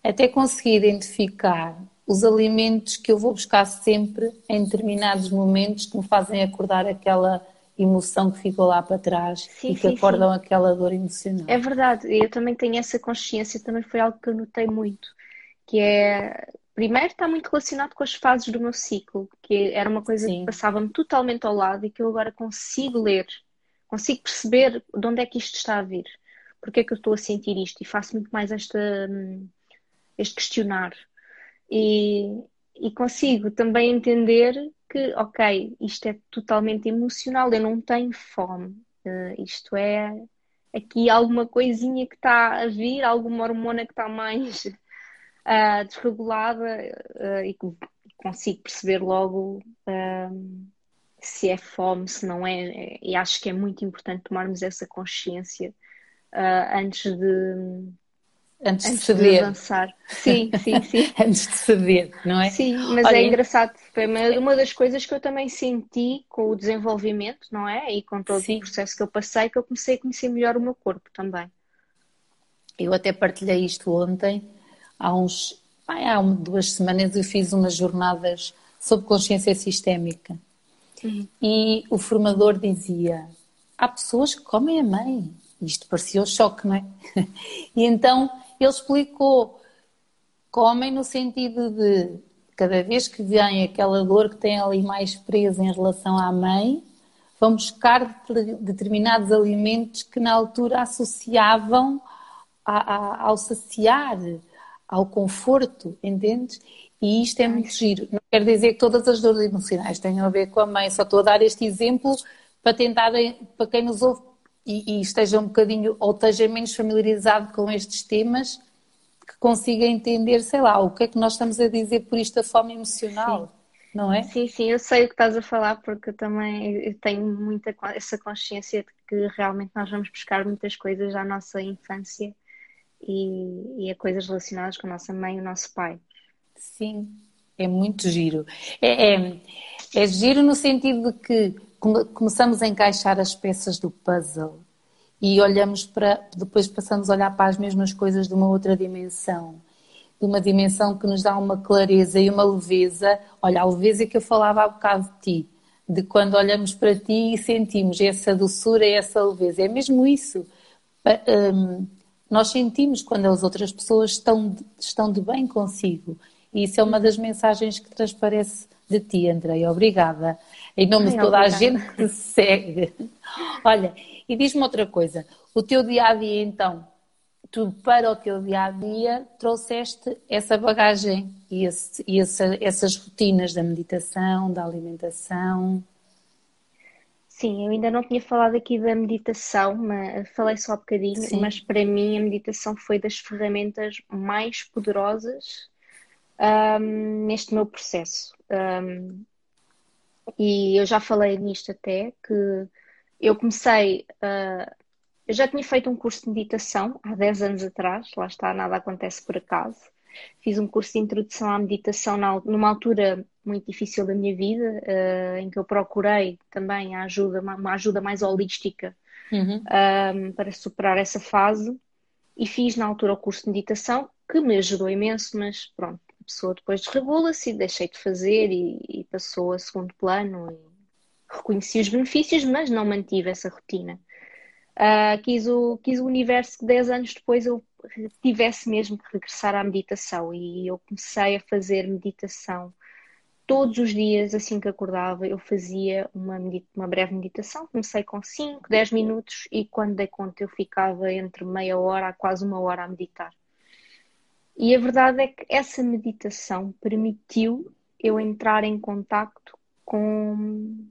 até consegui identificar os alimentos que eu vou buscar sempre em determinados momentos que me fazem acordar aquela emoção que ficou lá para trás sim, e que sim, acordam sim. aquela dor emocional. É verdade, eu também tenho essa consciência, também foi algo que eu notei muito, que é primeiro está muito relacionado com as fases do meu ciclo, que era uma coisa que passava-me totalmente ao lado e que eu agora consigo ler, consigo perceber de onde é que isto está a vir porque é que eu estou a sentir isto e faço muito mais esta, hum, este questionar. E, e consigo também entender que, ok, isto é totalmente emocional, eu não tenho fome. Uh, isto é aqui alguma coisinha que está a vir, alguma hormona que está mais uh, desregulada uh, e consigo perceber logo hum, se é fome, se não é. E acho que é muito importante tomarmos essa consciência uh, antes de antes, antes de. De avançar. Sim, sim, sim. antes de ceder, não é? Sim, mas Olha, é engraçado. Foi uma das coisas que eu também senti com o desenvolvimento, não é? E com todo sim. o processo que eu passei, que eu comecei a conhecer melhor o meu corpo também. Eu até partilhei isto ontem, há uns. Há duas semanas eu fiz umas jornadas sobre consciência sistémica. Uhum. E o formador dizia: há pessoas que comem a mãe, isto parecia um choque, não é? E então ele explicou: comem no sentido de cada vez que vem aquela dor que tem ali mais presa em relação à mãe, vão buscar determinados alimentos que na altura associavam a, a, ao saciar, ao conforto, entendes? E isto é muito giro. Não quer dizer que todas as dores emocionais tenham a ver com a mãe, só estou a dar este exemplo para tentar, para quem nos ouve e, e, esteja um bocadinho ou esteja menos familiarizado com estes temas, que consiga entender, sei lá, o que é que nós estamos a dizer por isto da fome emocional. Sim. Não é? Sim, sim, eu sei o que estás a falar porque eu também eu tenho muita essa consciência de que realmente nós vamos buscar muitas coisas à nossa infância e, e a coisas relacionadas com a nossa mãe e o nosso pai. Sim, é muito giro. É, é, é giro no sentido de que começamos a encaixar as peças do puzzle e olhamos para, depois passamos a olhar para as mesmas coisas de uma outra dimensão, de uma dimensão que nos dá uma clareza e uma leveza. Olha, a leveza que eu falava há bocado de ti, de quando olhamos para ti e sentimos essa doçura e essa leveza. É mesmo isso. Um, nós sentimos quando as outras pessoas estão, estão de bem consigo. E isso é uma das mensagens que transparece de ti, Andrei. Obrigada. Em nome Ai, de toda obrigada. a gente que te segue. Olha, e diz-me outra coisa. O teu dia a dia, então, tu para o teu dia a dia trouxeste essa bagagem e, esse, e essa, essas rotinas da meditação, da alimentação. Sim, eu ainda não tinha falado aqui da meditação, mas falei só um bocadinho, Sim. mas para mim a meditação foi das ferramentas mais poderosas um, neste meu processo. Um, e eu já falei nisto até, que eu comecei, uh, eu já tinha feito um curso de meditação há 10 anos atrás, lá está, nada acontece por acaso. Fiz um curso de introdução à meditação na, numa altura muito difícil da minha vida, uh, em que eu procurei também a ajuda, uma, uma ajuda mais holística uhum. um, para superar essa fase. E fiz na altura o curso de meditação, que me ajudou imenso, mas pronto, pessoa depois desregula-se e deixei de fazer e, e, passou a segundo plano e reconheci os benefícios, mas não mantive essa rotina. Uh, quis, o, quis o universo que 10 anos depois eu tivesse mesmo que regressar à meditação e eu comecei a fazer meditação todos os dias, assim que acordava, eu fazia uma, uma breve meditação. Comecei com 5, 10 minutos e quando dei conta eu ficava entre meia hora a quase uma hora a meditar. E a verdade é que essa meditação permitiu eu entrar em contacto com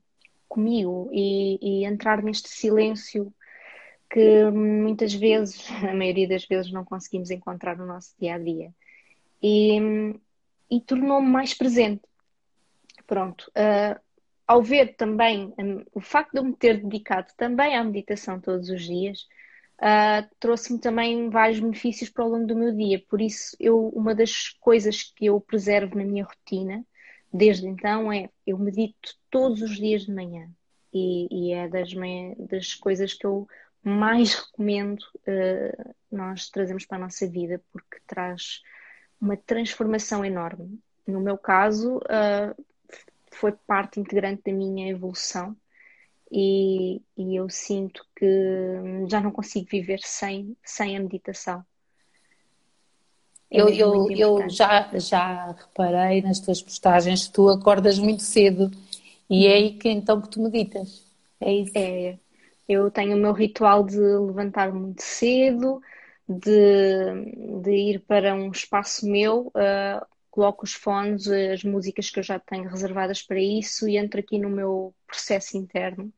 comigo e, e entrar neste silêncio que muitas vezes, a maioria das vezes, não conseguimos encontrar no nosso dia a dia. E, e tornou-me mais presente. Pronto. Uh, ao ver também um, o facto de eu me ter dedicado também à meditação todos os dias, uh, trouxe-me também vários benefícios para o longo do meu dia. Por isso, eu, uma das coisas que eu preservo na minha rotina, desde então, é eu medito todos os dias de manhã. E, e é das, das coisas que eu mais recomendo uh, nós trazemos para a nossa vida, porque traz uma transformação enorme. No meu caso, uh, foi parte integrante da minha evolução e, e eu sinto que já não consigo viver sem, sem a meditação. É eu, eu, eu já, já reparei nas tuas postagens que tu acordas muito cedo e é aí que então que tu meditas. É isso. É, eu tenho o meu ritual de levantar muito cedo, de, de ir para um espaço meu, uh, coloco os fones, as músicas que eu já tenho reservadas para isso e entro aqui no meu processo interno.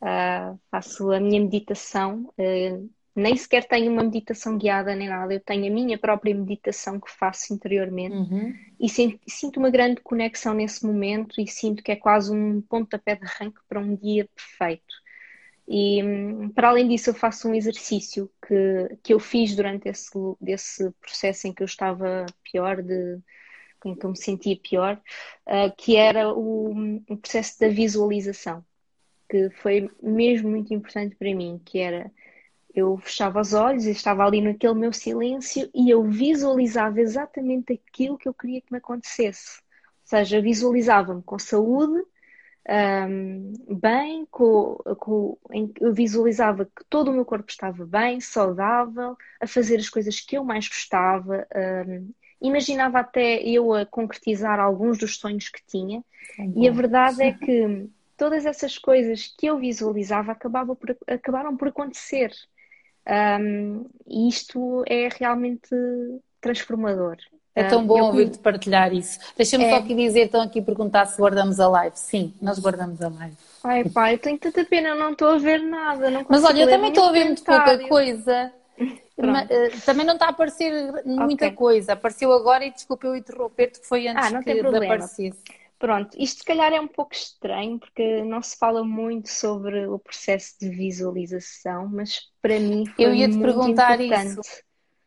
Uh, faço a minha meditação, uh, nem sequer tenho uma meditação guiada nem nada, eu tenho a minha própria meditação que faço interiormente uhum. e sinto, sinto, uma grande conexão nesse momento e sinto que é quase um pontapé de arranque para um dia perfeito. E para além disso, eu faço um exercício que, que eu fiz durante esse, esse processo em que eu estava pior de em que eu me sentia pior, uh, que era o, o, processo da visualização, que foi mesmo muito importante para mim, que era eu fechava os olhos e estava ali naquele meu silêncio e eu visualizava exatamente aquilo que eu queria que me acontecesse. Ou seja, visualizava-me com saúde, um, bem, com, com, eu visualizava que todo o meu corpo estava bem, saudável, a fazer as coisas que eu mais gostava, um, imaginava até eu a concretizar alguns dos sonhos que tinha, e a verdade é que todas essas coisas que eu visualizava acabavam por, acabaram por acontecer. Um, e isto é realmente transformador. É tão bom ouvir-te partilhar isso. Deixa-me é... só aqui dizer, estão aqui perguntar se guardamos a live. Sim, nós guardamos a live. Ai pai, eu tenho tanta pena, eu não estou a ver nada. Mas olha, eu também estou a ver muito pouca coisa. Eh, também não está a aparecer muita okay. coisa. Apareceu agora e desculpa eu interromper-te, foi antes ah, não que de aparecesse. Pronto, isto se calhar é um pouco estranho porque não se fala muito sobre o processo de visualização, mas para mim foi Eu ia te perguntar importante. isso.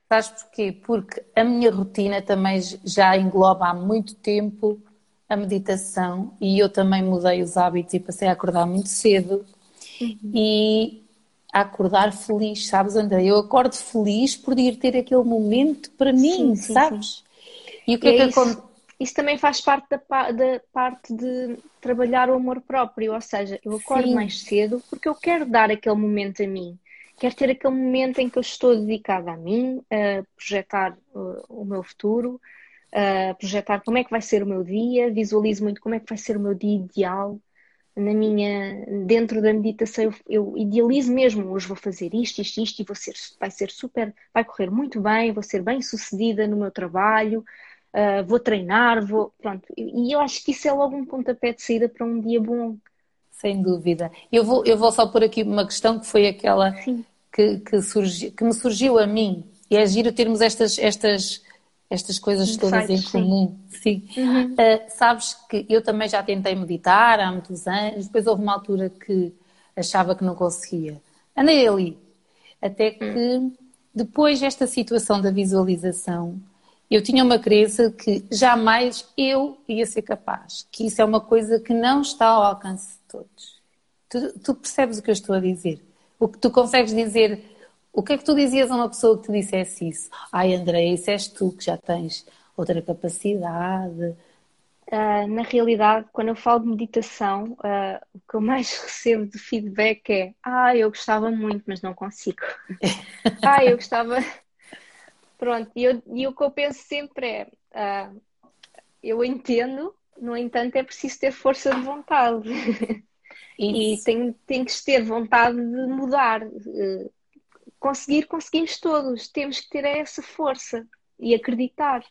Sabes porquê? Porque a minha rotina também já engloba há muito tempo a meditação e eu também mudei os hábitos e passei a acordar muito cedo. Uhum. E a acordar feliz, sabes, André? Eu acordo feliz por ir ter aquele momento para mim, sim, sim, sabes? Sim. E o que é, é que acontece? Isso também faz parte da, da, parte de trabalhar o amor próprio, ou seja, eu acordo mais cedo porque eu quero dar aquele momento a mim. Quero ter aquele momento em que eu estou dedicada a mim, a projetar o, o meu futuro, a projetar como é que vai ser o meu dia, visualizo muito como é que vai ser o meu dia ideal, na minha dentro da meditação eu, eu, idealizo mesmo hoje vou fazer isto, isto, isto e vou ser, vai ser super, vai correr muito bem, vou ser bem sucedida no meu trabalho, uh, vou treinar, vou pronto e eu acho que isso é logo um pontapé de saída para um dia bom. Sem dúvida. Eu vou eu vou só por aqui uma questão que foi aquela que que, surgi, que me surgiu a mim e é giro termos estas estas estas coisas todas em comum. Sim. sim. Uhum. Uh, sabes que eu também já tentei meditar há muitos anos, depois houve uma altura que achava que não conseguia. Andei ali. Até que uhum. depois desta situação da visualização, eu tinha uma crença que jamais eu ia ser capaz, que isso é uma coisa que não está ao alcance de todos. Tu, tu percebes o que eu estou a dizer? O que tu consegues dizer o que é que tu dizias a uma pessoa que te dissesse isso? Ai, André, isso és tu que já tens outra capacidade? Uh, na realidade, quando eu falo de meditação, uh, o que eu mais recebo de feedback é: Ah, eu gostava muito, mas não consigo. ah, eu gostava. Pronto, e, eu, e o que eu penso sempre é: uh, Eu entendo, no entanto, é preciso ter força de vontade. e tem, tem que ter vontade de mudar. Conseguir, conseguimos todos. Temos que ter essa força e acreditar.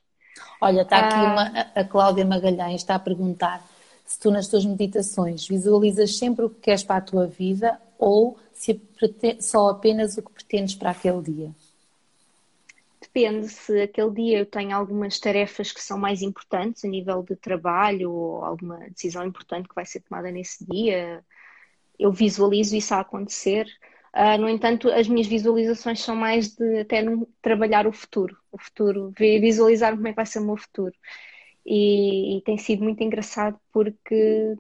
Olha, está aqui ah. uma, a Cláudia Magalhães está a perguntar se tu nas tuas meditações visualizas sempre o que queres para a tua vida ou se só apenas o que pretendes para aquele dia. Depende se aquele dia eu tenho algumas tarefas que são mais importantes a nível de trabalho ou alguma decisão importante que vai ser tomada nesse dia, eu visualizo isso a acontecer. Uh, no entanto, as minhas visualizações são mais de até trabalhar o futuro, o futuro, visualizar como é que vai ser o meu futuro. E, e tem sido muito engraçado porque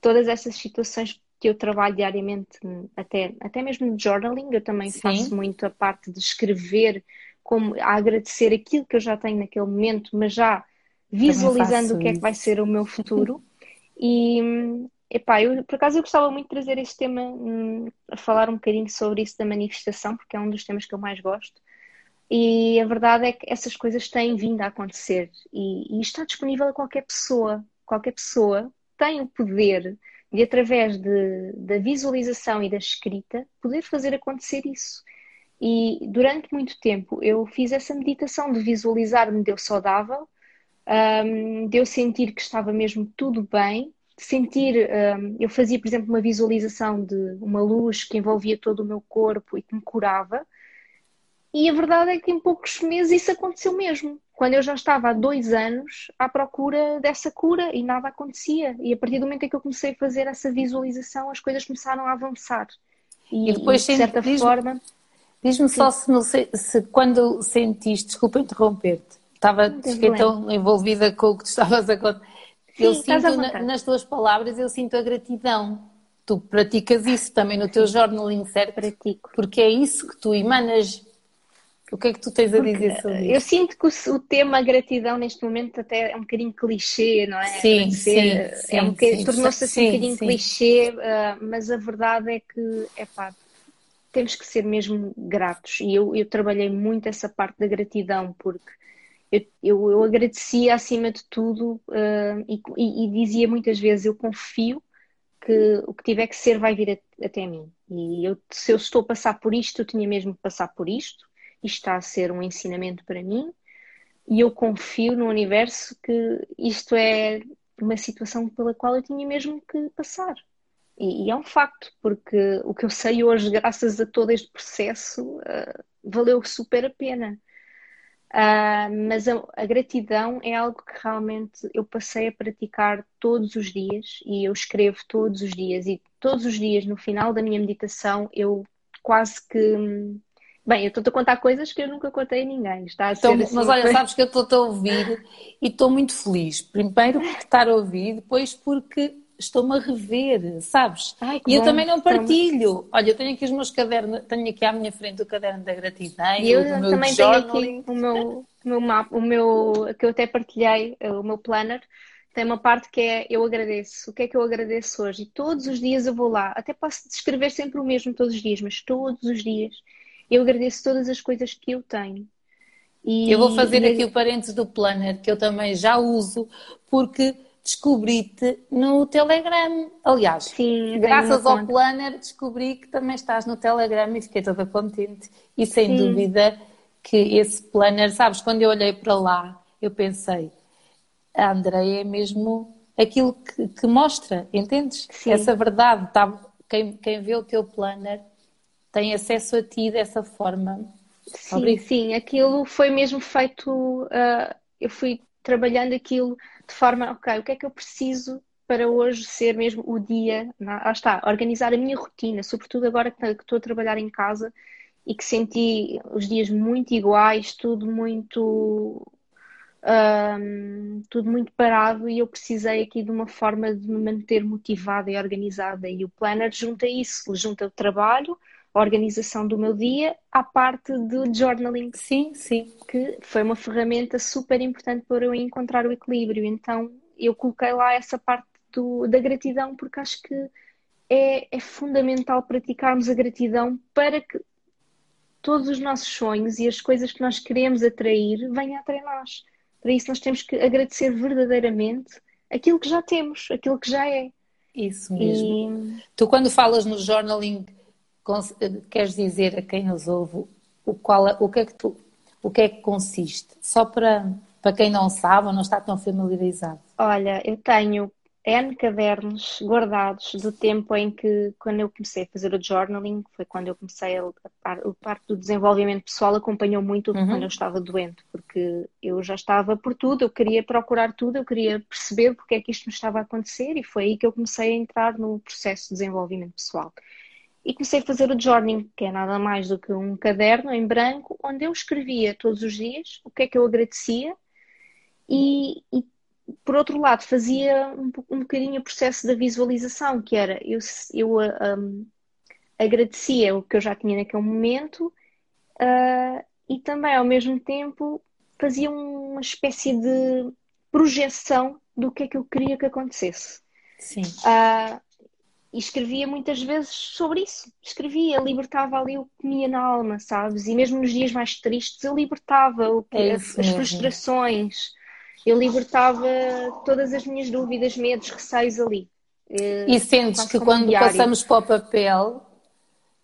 todas essas situações que eu trabalho diariamente, até, até mesmo de journaling, eu também Sim. faço muito a parte de escrever, como a agradecer aquilo que eu já tenho naquele momento, mas já visualizando o que é que vai ser o meu futuro. e, Epá, eu, por acaso eu gostava muito de trazer este tema, hum, a falar um bocadinho sobre isso da manifestação, porque é um dos temas que eu mais gosto. E a verdade é que essas coisas têm vindo a acontecer e, e está disponível a qualquer pessoa. Qualquer pessoa tem o poder de, através de, da visualização e da escrita, poder fazer acontecer isso. E durante muito tempo eu fiz essa meditação de visualizar-me de eu saudável, um, de eu sentir que estava mesmo tudo bem sentir, um, eu fazia, por exemplo, uma visualização de uma luz que envolvia todo o meu corpo e que me curava. E a verdade é que em poucos meses isso aconteceu mesmo. Quando eu já estava há dois anos à procura dessa cura e nada acontecia. E a partir do momento em que eu comecei a fazer essa visualização, as coisas começaram a avançar. E, e depois, de certa diz forma. Diz-me só se, se, se, quando sentiste, desculpa interromper-te, estava tão envolvida com o que tu estavas a contar eu sinto na, nas tuas palavras, eu sinto a gratidão. Tu praticas isso também no teu journaling, certo? Pratico. Porque é isso que tu emanas. O que é que tu tens a Porque dizer sobre isso? Eu sinto que o, o, tema gratidão neste momento até é um bocadinho clichê, não é? Sim, sim, é um Tornou-se assim um bocadinho sim. clichê, uh, mas a verdade é que, é pá, temos que ser mesmo gratos. E eu, eu trabalhei muito essa parte da gratidão, porque eu, eu, agradecia acima de tudo uh, e, e, dizia muitas vezes: eu confio que o que tiver que ser vai vir a, até mim. E eu, se eu estou a passar por isto, eu tinha mesmo que passar por isto. Isto está a ser um ensinamento para mim. E eu confio no universo que isto é uma situação pela qual eu tinha mesmo que passar. E, e, é um facto, porque o que eu sei hoje, graças a todo este processo, uh, valeu super a pena. Uh, mas a, a, gratidão é algo que realmente eu passei a praticar todos os dias e eu escrevo todos os dias. E todos os dias no final da minha meditação eu quase que bem, eu estou-te a contar coisas que eu nunca contei a ninguém está a então, assim, mas olha, sabes que eu estou-te a ouvir e estou muito feliz. Primeiro por estar a ouvir, depois porque estou-me a rever, sabes? Ai, e eu também não partilho. Olha, eu tenho aqui os meus cadernos, tenho aqui à minha frente o caderno da gratidão. E eu também tenho aqui o meu, o meu mapa, o meu, que eu até partilhei, o meu planner. Tem uma parte que é eu agradeço. O que é que eu agradeço hoje? E todos os dias eu vou lá. Até posso descrever sempre o mesmo todos os dias, mas todos os dias eu agradeço todas as coisas que eu tenho. E, eu vou fazer aqui o parênteses do planner, que eu também já uso, porque descobri-te no Telegram. Aliás, Sim, graças ao conta. Planner descobri que também estás no Telegram e fiquei toda contente. E sem Sim. dúvida que esse Planner, sabes, quando eu olhei para lá, eu pensei, a Andrea é mesmo aquilo que, que mostra, entendes? Sim. Essa verdade. Tá, quem, quem vê o teu Planner tem acesso a ti dessa forma. Sim, Obrigado. sim, aquilo foi mesmo feito. Uh, eu fui trabalhando aquilo de forma, ok, o que é que eu preciso para hoje ser mesmo o dia, lá está, organizar a minha rotina, sobretudo agora que estou a trabalhar em casa e que senti os dias muito iguais, tudo muito um, tudo muito parado e eu precisei aqui de uma forma de me manter motivada e organizada. E o planner junta isso, junta o trabalho, organização do meu dia à parte do journaling. Sim, sim. Que foi uma ferramenta super importante para eu encontrar o equilíbrio. Então eu coloquei lá essa parte do, da gratidão porque acho que é, é fundamental praticarmos a gratidão para que todos os nossos sonhos e as coisas que nós queremos atrair venham até nós. Para isso, nós temos que agradecer verdadeiramente aquilo que já temos, aquilo que já é. Isso mesmo. E... Tu, quando falas no journaling, queres dizer a quem nos ouve o, qual, o, que, é que tu, o que é que consiste? Só para, para quem não sabe ou não está tão familiarizado. Olha, eu tenho N cadernos guardados do tempo em que, quando eu comecei a fazer o journaling, foi quando eu comecei a, a, a parte do desenvolvimento pessoal acompanhou muito uhum. quando eu estava doente, porque eu já estava por tudo, eu queria procurar tudo, eu queria perceber porque é que isto me estava a acontecer e foi aí que eu comecei a entrar no processo de desenvolvimento pessoal. E comecei a fazer o journaling, que é nada mais do que um caderno em branco, onde eu escrevia todos os dias o que é que eu agradecia e, e por outro lado, fazia um, um bocadinho o processo da visualização, que era eu, eu um, agradecia o que eu já tinha naquele momento uh, e também, ao mesmo tempo, fazia uma espécie de projeção do que é que eu queria que acontecesse. Sim. Uh, e escrevia muitas vezes sobre isso. Escrevia, libertava ali o que me na alma, sabes? E mesmo nos dias mais tristes eu libertava o que, é as, as frustrações eu libertava todas as minhas dúvidas, medos, receios ali. Eh, e sentes que quando um passamos para o papel,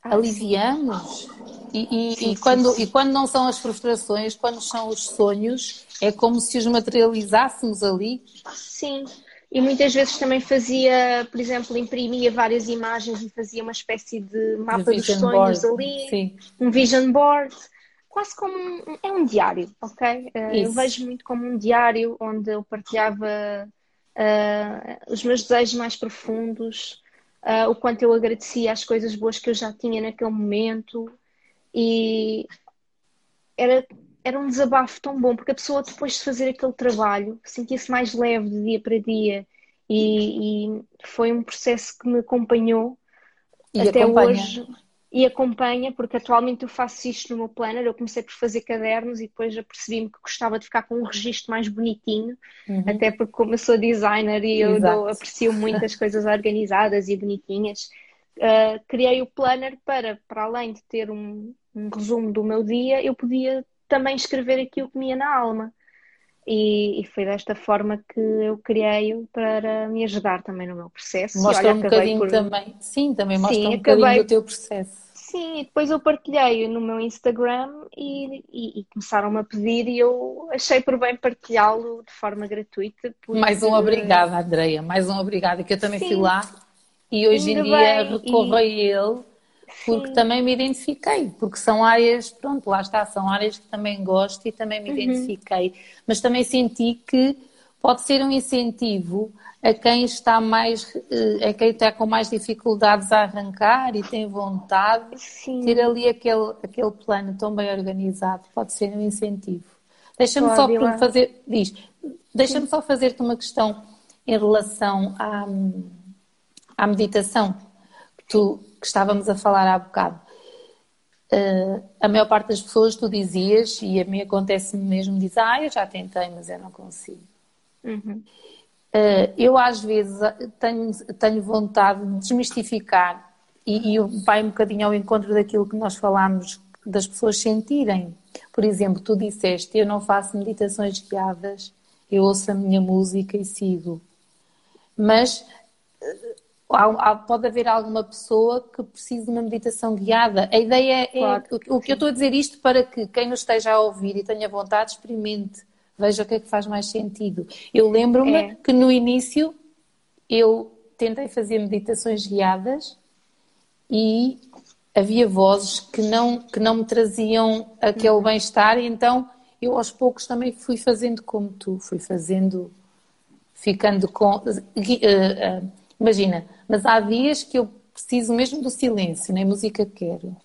ah, aliviamos? E, e, sim, e, quando, sim. e quando não são as frustrações, quando são os sonhos, é como se os materializássemos ali? Sim. E muitas vezes também fazia, por exemplo, imprimia várias imagens e fazia uma espécie de mapa dos sonhos board. ali, sim. um vision board quase como um, é um diário, ok? Uh, eu vejo muito como um diário onde eu partilhava uh, os meus desejos mais profundos, uh, o quanto eu agradecia as coisas boas que eu já tinha naquele momento e era, era um desabafo tão bom, porque a pessoa depois de fazer aquele trabalho sentia-se mais leve de dia para dia e, e foi um processo que me acompanhou e até acompanha. hoje e acompanha, porque atualmente eu faço isto no meu planner. Eu comecei por fazer cadernos e depois apercebi-me que gostava de ficar com um registro mais bonitinho, uhum. até porque, como eu sou designer e eu dou, aprecio muitas coisas organizadas e bonitinhas, uh, criei o planner para, para além de ter um, um resumo do meu dia, eu podia também escrever aquilo que me ia na alma. E, e, foi desta forma que eu criei para me ajudar também no meu processo. Mostra olha, um bocadinho por... também, sim, também mostra sim, um bocadinho acabei... do teu processo. Sim, e depois eu partilhei no meu Instagram e, e, e começaram-me a pedir e eu achei por bem partilhá-lo de forma gratuita. Porque... Mais um obrigado, Andreia, mais um obrigado, que eu também sim. fui lá e hoje em dia bem, recorro a ele porque Sim. também me identifiquei, porque são áreas, pronto, lá está, são áreas que também gosto e também me uhum. identifiquei, mas também senti que pode ser um incentivo a quem está mais, eh, a quem está com mais dificuldades a arrancar e tem vontade, Sim. ter ali aquele, aquele plano tão bem organizado, pode ser um incentivo. Deixa-me só fazer, diz, deixa-me só fazer-te uma questão em relação à, à meditação que tu que estávamos a falar há bocado. Uh, a maior parte das pessoas, tu dizias, e a mim acontece mesmo, diz, ah, eu já tentei, mas eu não consigo. Uhum. Uh, eu às vezes tenho, tenho vontade de desmistificar e, e vai um bocadinho ao encontro daquilo que nós falámos das pessoas sentirem. Por exemplo, tu disseste, eu não faço meditações guiadas, eu ouço a minha música e sigo. Mas pode haver alguma pessoa que precise de uma meditação guiada. A ideia é, claro, o, que eu estou a dizer isto para que quem nos esteja a ouvir e tenha vontade, experimente, veja o que é que faz mais sentido. Eu lembro-me é. que no início eu tentei fazer meditações guiadas e havia vozes que não, que não me traziam aquele uhum. bem-estar, e então eu aos poucos também fui fazendo como tu, fui fazendo, ficando com. Uh, uh, imagina, mas há dias que eu preciso mesmo do silêncio, nem música quero.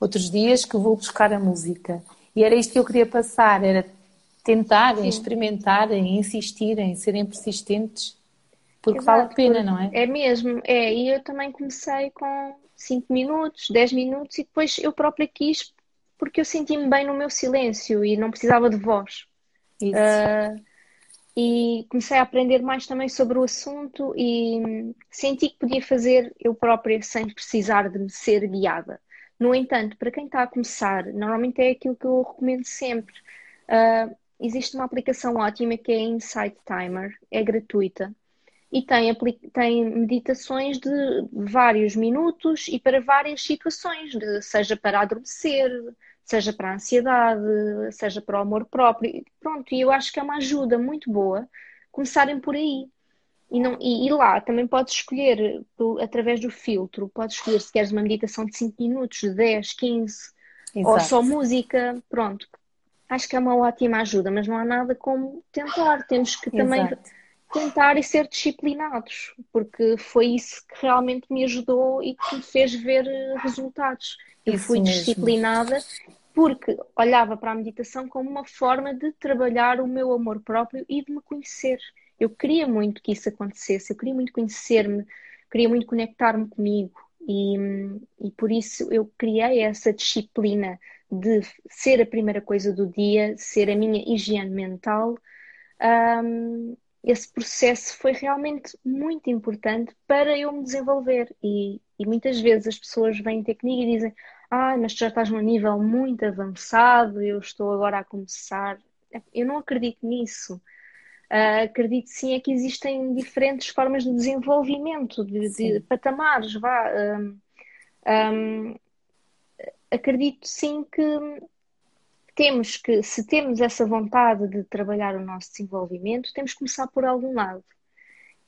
Outros dias que vou buscar a música. E era isto que eu queria passar, era tentarem, Sim. experimentarem, insistirem, serem persistentes, porque Exato, vale a pena, não é? É mesmo, é. E eu também comecei com 5 minutos, 10 minutos, e depois eu própria quis porque eu sentia-me bem no meu silêncio e não precisava de voz. Uh, e comecei a aprender mais também sobre o assunto e senti que podia fazer eu própria sem precisar de me ser guiada. No entanto, para quem está a começar, normalmente é aquilo que eu recomendo sempre. Uh, existe uma aplicação ótima que é a Insight Timer, é gratuita e tem, tem meditações de vários minutos e para várias situações, de, seja para adormecer, seja para a ansiedade, seja para o amor próprio. Pronto, e eu acho que é uma ajuda muito boa começarem por aí. E, não, e, e lá também podes escolher, através do filtro, podes escolher se queres uma meditação de 5 minutos, de 10, 15, Exato. ou só música. Pronto, acho que é uma ótima ajuda, mas não há nada como tentar. Temos que também Exato. tentar e ser disciplinados, porque foi isso que realmente me ajudou e que me fez ver resultados. Eu isso fui mesmo. disciplinada porque olhava para a meditação como uma forma de trabalhar o meu amor próprio e de me conhecer. Eu queria muito que isso acontecesse, eu queria muito conhecer-me, queria muito conectar-me comigo e, e por isso eu criei essa disciplina de ser a primeira coisa do dia, ser a minha higiene mental. Um, esse processo foi realmente muito importante para eu me desenvolver e, e muitas vezes as pessoas vêm ter comigo e dizem ah, mas tu já estás num nível muito avançado, eu estou agora a começar. Eu não acredito nisso. Uh, acredito sim é que existem diferentes formas de desenvolvimento, de, de patamares, vá. Um, um, acredito sim que temos que, se temos essa vontade de trabalhar o nosso desenvolvimento, temos que começar por algum lado.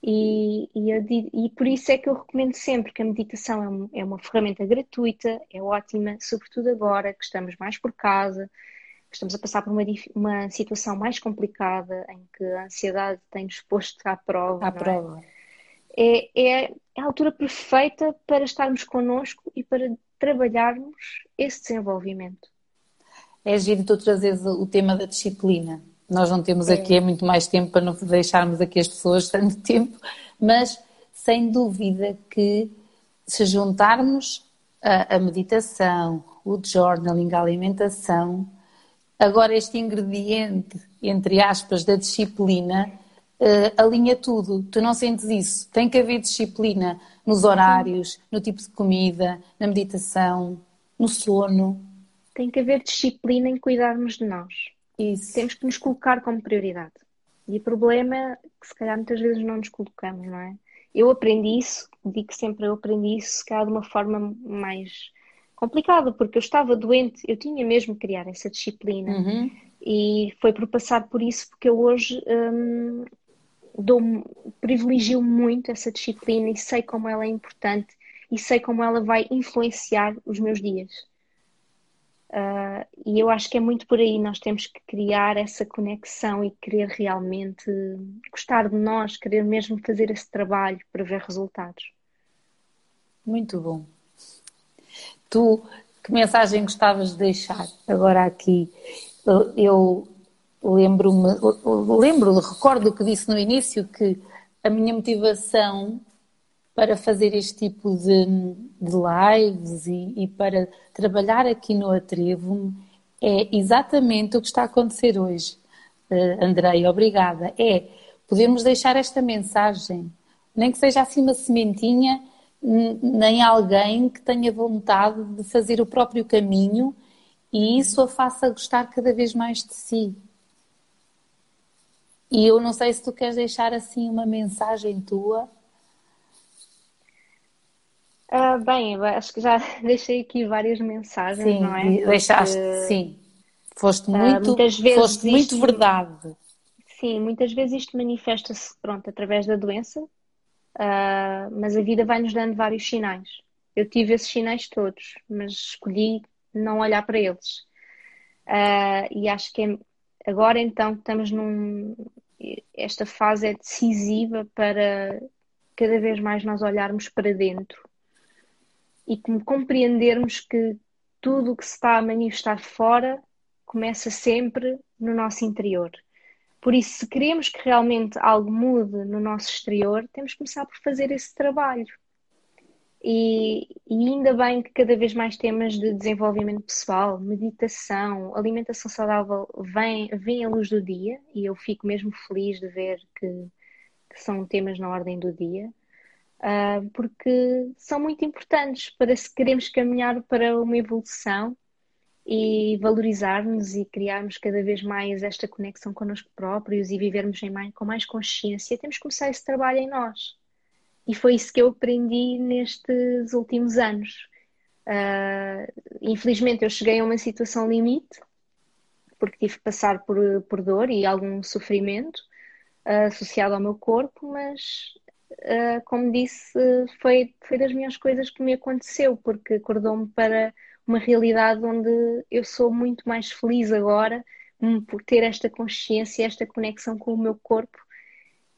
E, e, e, por isso é que eu recomendo sempre que a meditação é, é uma ferramenta gratuita, é ótima, sobretudo agora que estamos mais por casa, que estamos a passar por uma, uma situação mais complicada, em que a ansiedade tem-nos posto à prova. À é? prova. É, é, é a altura perfeita para estarmos connosco e para trabalharmos esse desenvolvimento. É giro tu trazeres o tema da disciplina nós não temos é. aqui é muito mais tempo para não deixarmos aqui as pessoas tanto tempo, mas sem dúvida que se juntarmos a, a meditação, o journaling, a alimentação, agora este ingrediente, entre aspas, da disciplina, uh, alinha tudo. Tu não sentes isso. Tem que haver disciplina nos horários, no tipo de comida, na meditação, no sono. Tem que haver disciplina em cuidarmos de nós. Isso. Temos que nos colocar como prioridade. E o problema é que se calhar muitas vezes não nos colocamos, não é? Eu aprendi isso, digo sempre, eu aprendi isso se calhar de uma forma mais complicada, porque eu estava doente, eu tinha mesmo que criar essa disciplina. Uhum. E foi por passar por isso porque eu hoje hum, dou, privilegio muito essa disciplina e sei como ela é importante e sei como ela vai influenciar os meus dias. Uh, e eu acho que é muito por aí, nós temos que criar essa conexão e querer realmente gostar de nós, querer mesmo fazer esse trabalho para ver resultados. Muito bom. Tu, que mensagem gostavas de deixar agora aqui? Eu, lembro-me, lembro, recordo que disse no início que a minha motivação para fazer este tipo de, de lives e, e, para trabalhar aqui no Atrevo é exatamente o que está a acontecer hoje. Uh, Andrei, obrigada. É podermos deixar esta mensagem, nem que seja assim uma sementinha, nem alguém que tenha vontade de fazer o próprio caminho e isso a faça gostar cada vez mais de si. E eu não sei se tu queres deixar assim uma mensagem tua Uh, bem, acho que já deixei aqui várias mensagens, sim, não é? Porque, deixaste, sim. Foste ah, muito, uh, foste muito isto, verdade. Sim, muitas vezes isto manifesta-se, pronto, através da doença, uh, mas a vida vai nos dando vários sinais. Eu tive esses sinais todos, mas escolhi não olhar para eles. e acho que é, agora então estamos num. Esta fase é decisiva para cada vez mais nós olharmos para dentro e compreendermos que tudo o que se está a manifestar fora começa sempre no nosso interior. Por isso, se queremos que realmente algo mude no nosso exterior, temos que começar por fazer esse trabalho. E, e, ainda bem que cada vez mais temas de desenvolvimento pessoal, meditação, alimentação saudável vêm, vêm à luz do dia e eu fico mesmo feliz de ver que, que são temas na ordem do dia, uh, porque são muito importantes para se queremos caminhar para uma evolução e valorizar-nos e criarmos cada vez mais esta conexão connosco próprios e vivermos mais, com mais consciência, temos que começar esse trabalho em nós. E foi isso que eu aprendi nestes últimos anos. Uh, infelizmente, eu cheguei a uma situação limite, porque tive que passar por, por dor e algum sofrimento uh, associado ao meu corpo, mas, uh, como disse, foi, foi das melhores coisas que me aconteceu, porque acordou-me para uma realidade onde eu sou muito mais feliz agora hum, por ter esta consciência, esta conexão com o meu corpo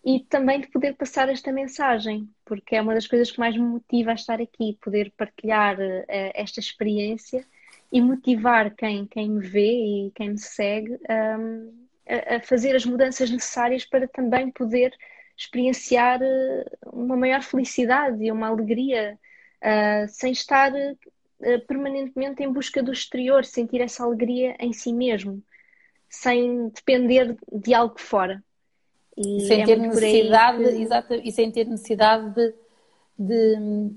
e também de poder passar esta mensagem, porque é uma das coisas que mais me motiva a estar aqui, poder partilhar uh, esta experiência e motivar quem, quem me vê e quem me segue um, a, a, fazer as mudanças necessárias para também poder experienciar uh, uma maior felicidade e uma alegria, uh, sem estar permanentemente em busca do exterior, sentir essa alegria em si mesmo, sem depender de algo fora. E sem é ter necessidade, que... exato, e sem ter necessidade de, de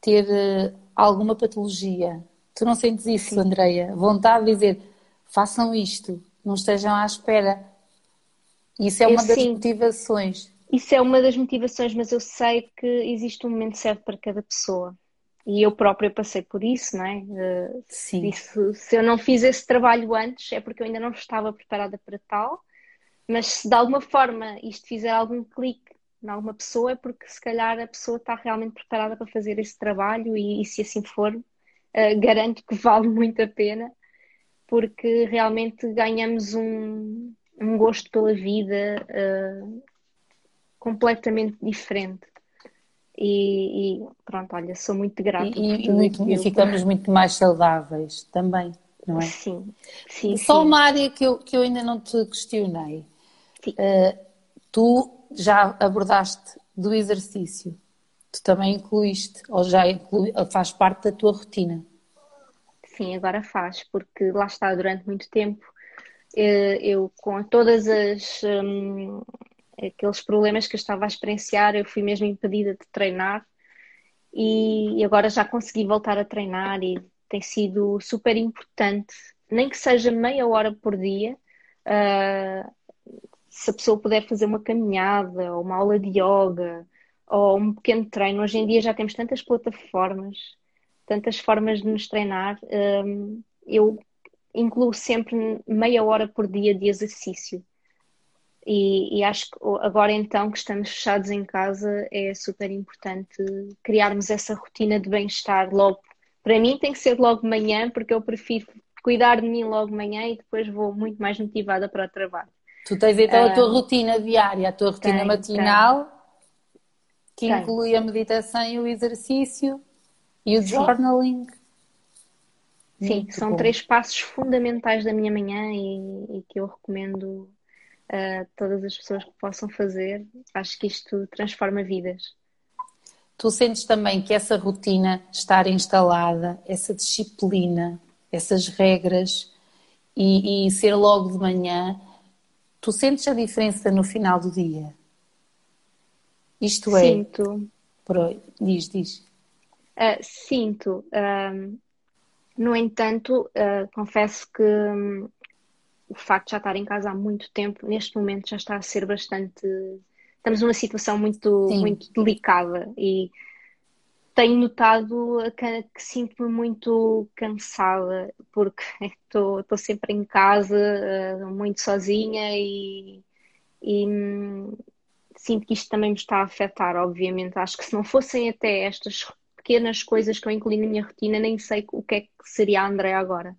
ter uh, alguma patologia. Tu não sentes isso, Sim. Andreia? Vontade de dizer, façam isto, não estejam à espera. Isso é uma eu das sim. motivações. Isso é uma das motivações, mas eu sei que existe um momento certo para cada pessoa. E eu própria passei por isso, não é? Uh, Sim. Isso, se eu não fiz esse trabalho antes, é porque eu ainda não estava preparada para tal mas se de alguma forma isto fizer algum clique em alguma pessoa, é porque se calhar a pessoa está realmente preparada para fazer esse trabalho e, e se assim for, uh, garanto que vale muito a pena, porque realmente ganhamos um, um gosto pela vida uh, completamente diferente. E, e, pronto, olha, sou muito grata. E, e, e ficamos muito mais saudáveis também, não é? Sim, sim. Só sim. uma área que eu, que eu ainda não te questionei. Uh, tu já abordaste do exercício. Tu também incluíste, ou já inclui, faz parte da tua rotina? Sim, agora faz, porque lá está, durante muito tempo, eh, eu com todas as um, aqueles problemas que eu estava a experienciar, eu fui mesmo impedida de treinar e agora já consegui voltar a treinar e tem sido super importante, nem que seja meia hora por dia, uh, se a pessoa puder fazer uma caminhada ou uma aula de yoga ou um pequeno treino, hoje em dia já temos tantas plataformas, tantas formas de nos treinar. Um, eu incluo sempre meia hora por dia de exercício. E, e, acho que agora então que estamos fechados em casa é super importante criarmos essa rotina de bem-estar logo. Para mim tem que ser logo de manhã, porque eu prefiro cuidar de mim logo de manhã e depois vou muito mais motivada para o trabalho. Tu tens então a tua ah, rotina diária, a tua rotina tem, matinal, tem. que tem. inclui a meditação e o exercício e o Sim. journaling. Sim, Muito são bom. três passos fundamentais da minha manhã e, e que eu recomendo a todas as pessoas que possam fazer. Acho que isto transforma vidas. Tu sentes também que essa rotina estar instalada, essa disciplina, essas regras e, e ser logo de manhã Tu sentes a diferença no final do dia? Isto é. Sinto. Pro... Diz, diz. Uh, sinto. Uh, no entanto, uh, confesso que um, o facto de já estar em casa há muito tempo, neste momento já está a ser bastante. Estamos numa situação muito, muito delicada e tenho notado que, que sinto-me muito cansada porque estou, sempre em casa, uh, muito sozinha e, e hum, sinto que isto também me está a afetar, obviamente. Acho que se não fossem até estas pequenas coisas que eu incluí na minha rotina, nem sei o que é que seria a André agora,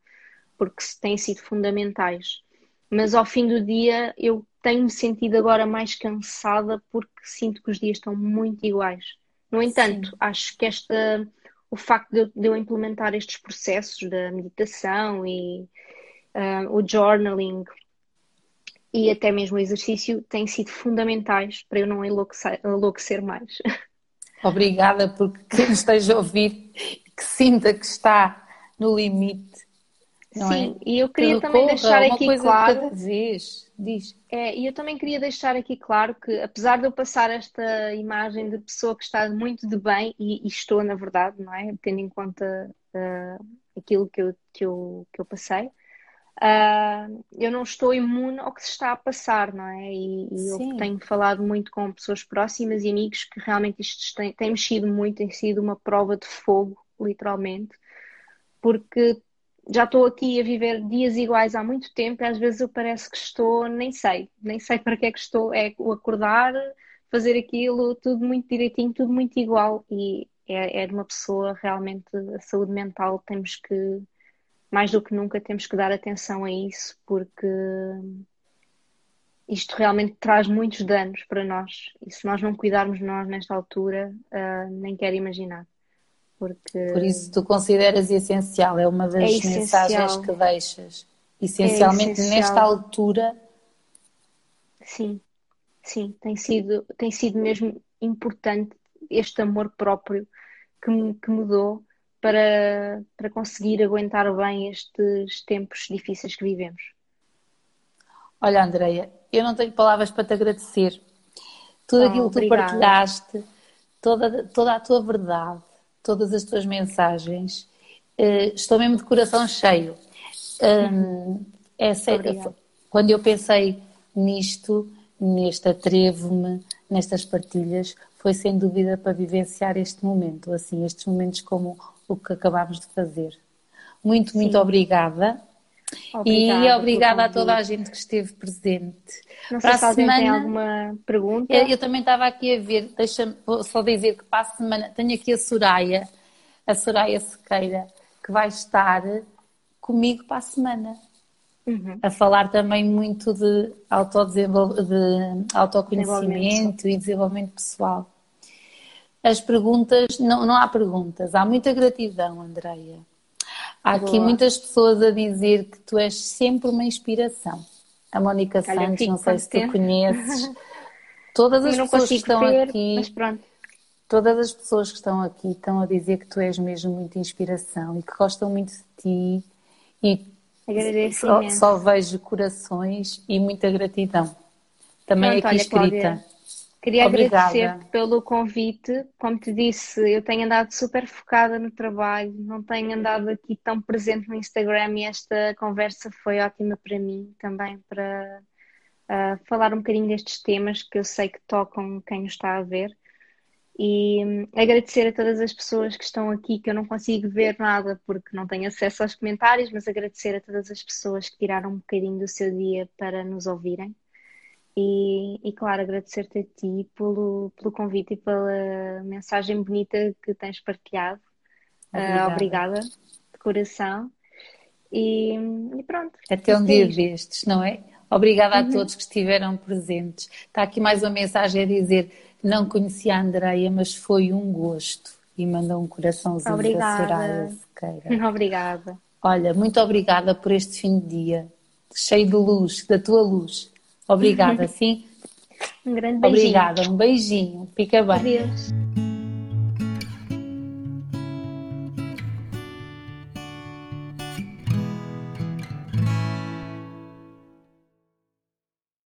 porque têm sido fundamentais. Mas ao fim do dia eu tenho-me sentido agora mais cansada porque sinto que os dias estão muito iguais no entanto, Sim. acho que esta, o facto de, de, eu implementar estes processos da meditação e uh, o journaling e até mesmo o exercício têm sido fundamentais para eu não enlouquecer, enlouquecer mais. Obrigada porque quem esteja a ouvir que sinta que está no limite. Não Sim, é? e eu queria também corra, deixar aqui claro. Vez. Diz. É, e eu também queria deixar aqui claro que, apesar de eu passar esta imagem de pessoa que está muito de bem, e, e estou na verdade, não é? Tendo em conta uh, aquilo que eu, que eu, que eu passei, uh, eu não estou imune ao que se está a passar, não é? E, e eu tenho falado muito com pessoas próximas e amigos que realmente isto tem, tem mexido muito, tem sido uma prova de fogo, literalmente, porque já estou aqui a viver dias iguais há muito tempo e às vezes eu parece que estou, nem sei, nem sei para que é que estou, é o acordar, fazer aquilo, tudo muito direitinho, tudo muito igual e é, é de uma pessoa realmente a saúde mental temos que mais do que nunca temos que dar atenção a isso porque isto realmente traz muitos danos para nós e se nós não cuidarmos de nós nesta altura uh, nem quero imaginar porque... Por isso tu consideras essencial, é uma das é mensagens que deixas. Essencialmente é nesta altura. Sim, sim, tem sido, tem sido mesmo importante este amor próprio que me, que me dou para, para conseguir aguentar bem estes tempos difíceis que vivemos. Olha, Andreia, eu não tenho palavras para te agradecer. Tudo oh, aquilo que tu partilhaste, toda, toda a tua verdade, todas as tuas mensagens. Uh, estou mesmo de coração cheio. Um, é sério, quando eu pensei nisto, neste atrevo-me, nestas partilhas, foi sem dúvida para vivenciar este momento, assim, estes momentos como o que acabámos de fazer. Muito, Sim. muito obrigada. Obrigada e obrigada a toda a gente que esteve presente. Não para sei se semana, tem alguma pergunta. Eu, eu também estava aqui a ver, deixa-me só dizer que para a semana tenho aqui a Soraya, a Soraya Sequeira, que vai estar comigo para a semana. Uhum. A falar também muito de, de autoconhecimento e desenvolvimento pessoal. As perguntas, não, não há perguntas, há muita gratidão, Andreia. Há Boa. aqui muitas pessoas a dizer que tu és sempre uma inspiração. A Mónica Santos, não sei se tu conheces. Todas as pessoas que estão ver, aqui, todas as pessoas que estão aqui estão a dizer que tu és mesmo muita inspiração e que gostam muito de ti e só, só, vejo corações e muita gratidão. Também Pronto, aqui olha, escrita. Cláudia, Queria agradecer-te pelo convite. Como te disse, eu tenho andado super focada no trabalho, não tenho andado aqui tão presente no Instagram e esta conversa foi ótima para mim também para uh, falar um bocadinho destes temas que eu sei que tocam quem está a ver. E um, agradecer a todas as pessoas que estão aqui, que eu não consigo ver nada porque não tenho acesso aos comentários, mas agradecer a todas as pessoas que tiraram um bocadinho do seu dia para nos ouvirem. E, e, claro, agradecer-te a ti pelo, pelo convite e pela mensagem bonita que tens partilhado. Obrigada, uh, obrigada de coração. E, e pronto. Até um dia destes, não é? Obrigada a uhum. todos que estiveram presentes. Está aqui mais uma mensagem a dizer: não conhecia a Andreia, mas foi um gosto. E manda um coraçãozinho obrigada. para Soraya Sequeira. Obrigada. Olha, muito obrigada por este fim de dia, cheio de luz, da tua luz. Obrigada, sim? Um grande beijinho. Obrigada, um beijinho. Fica bem. Adeus.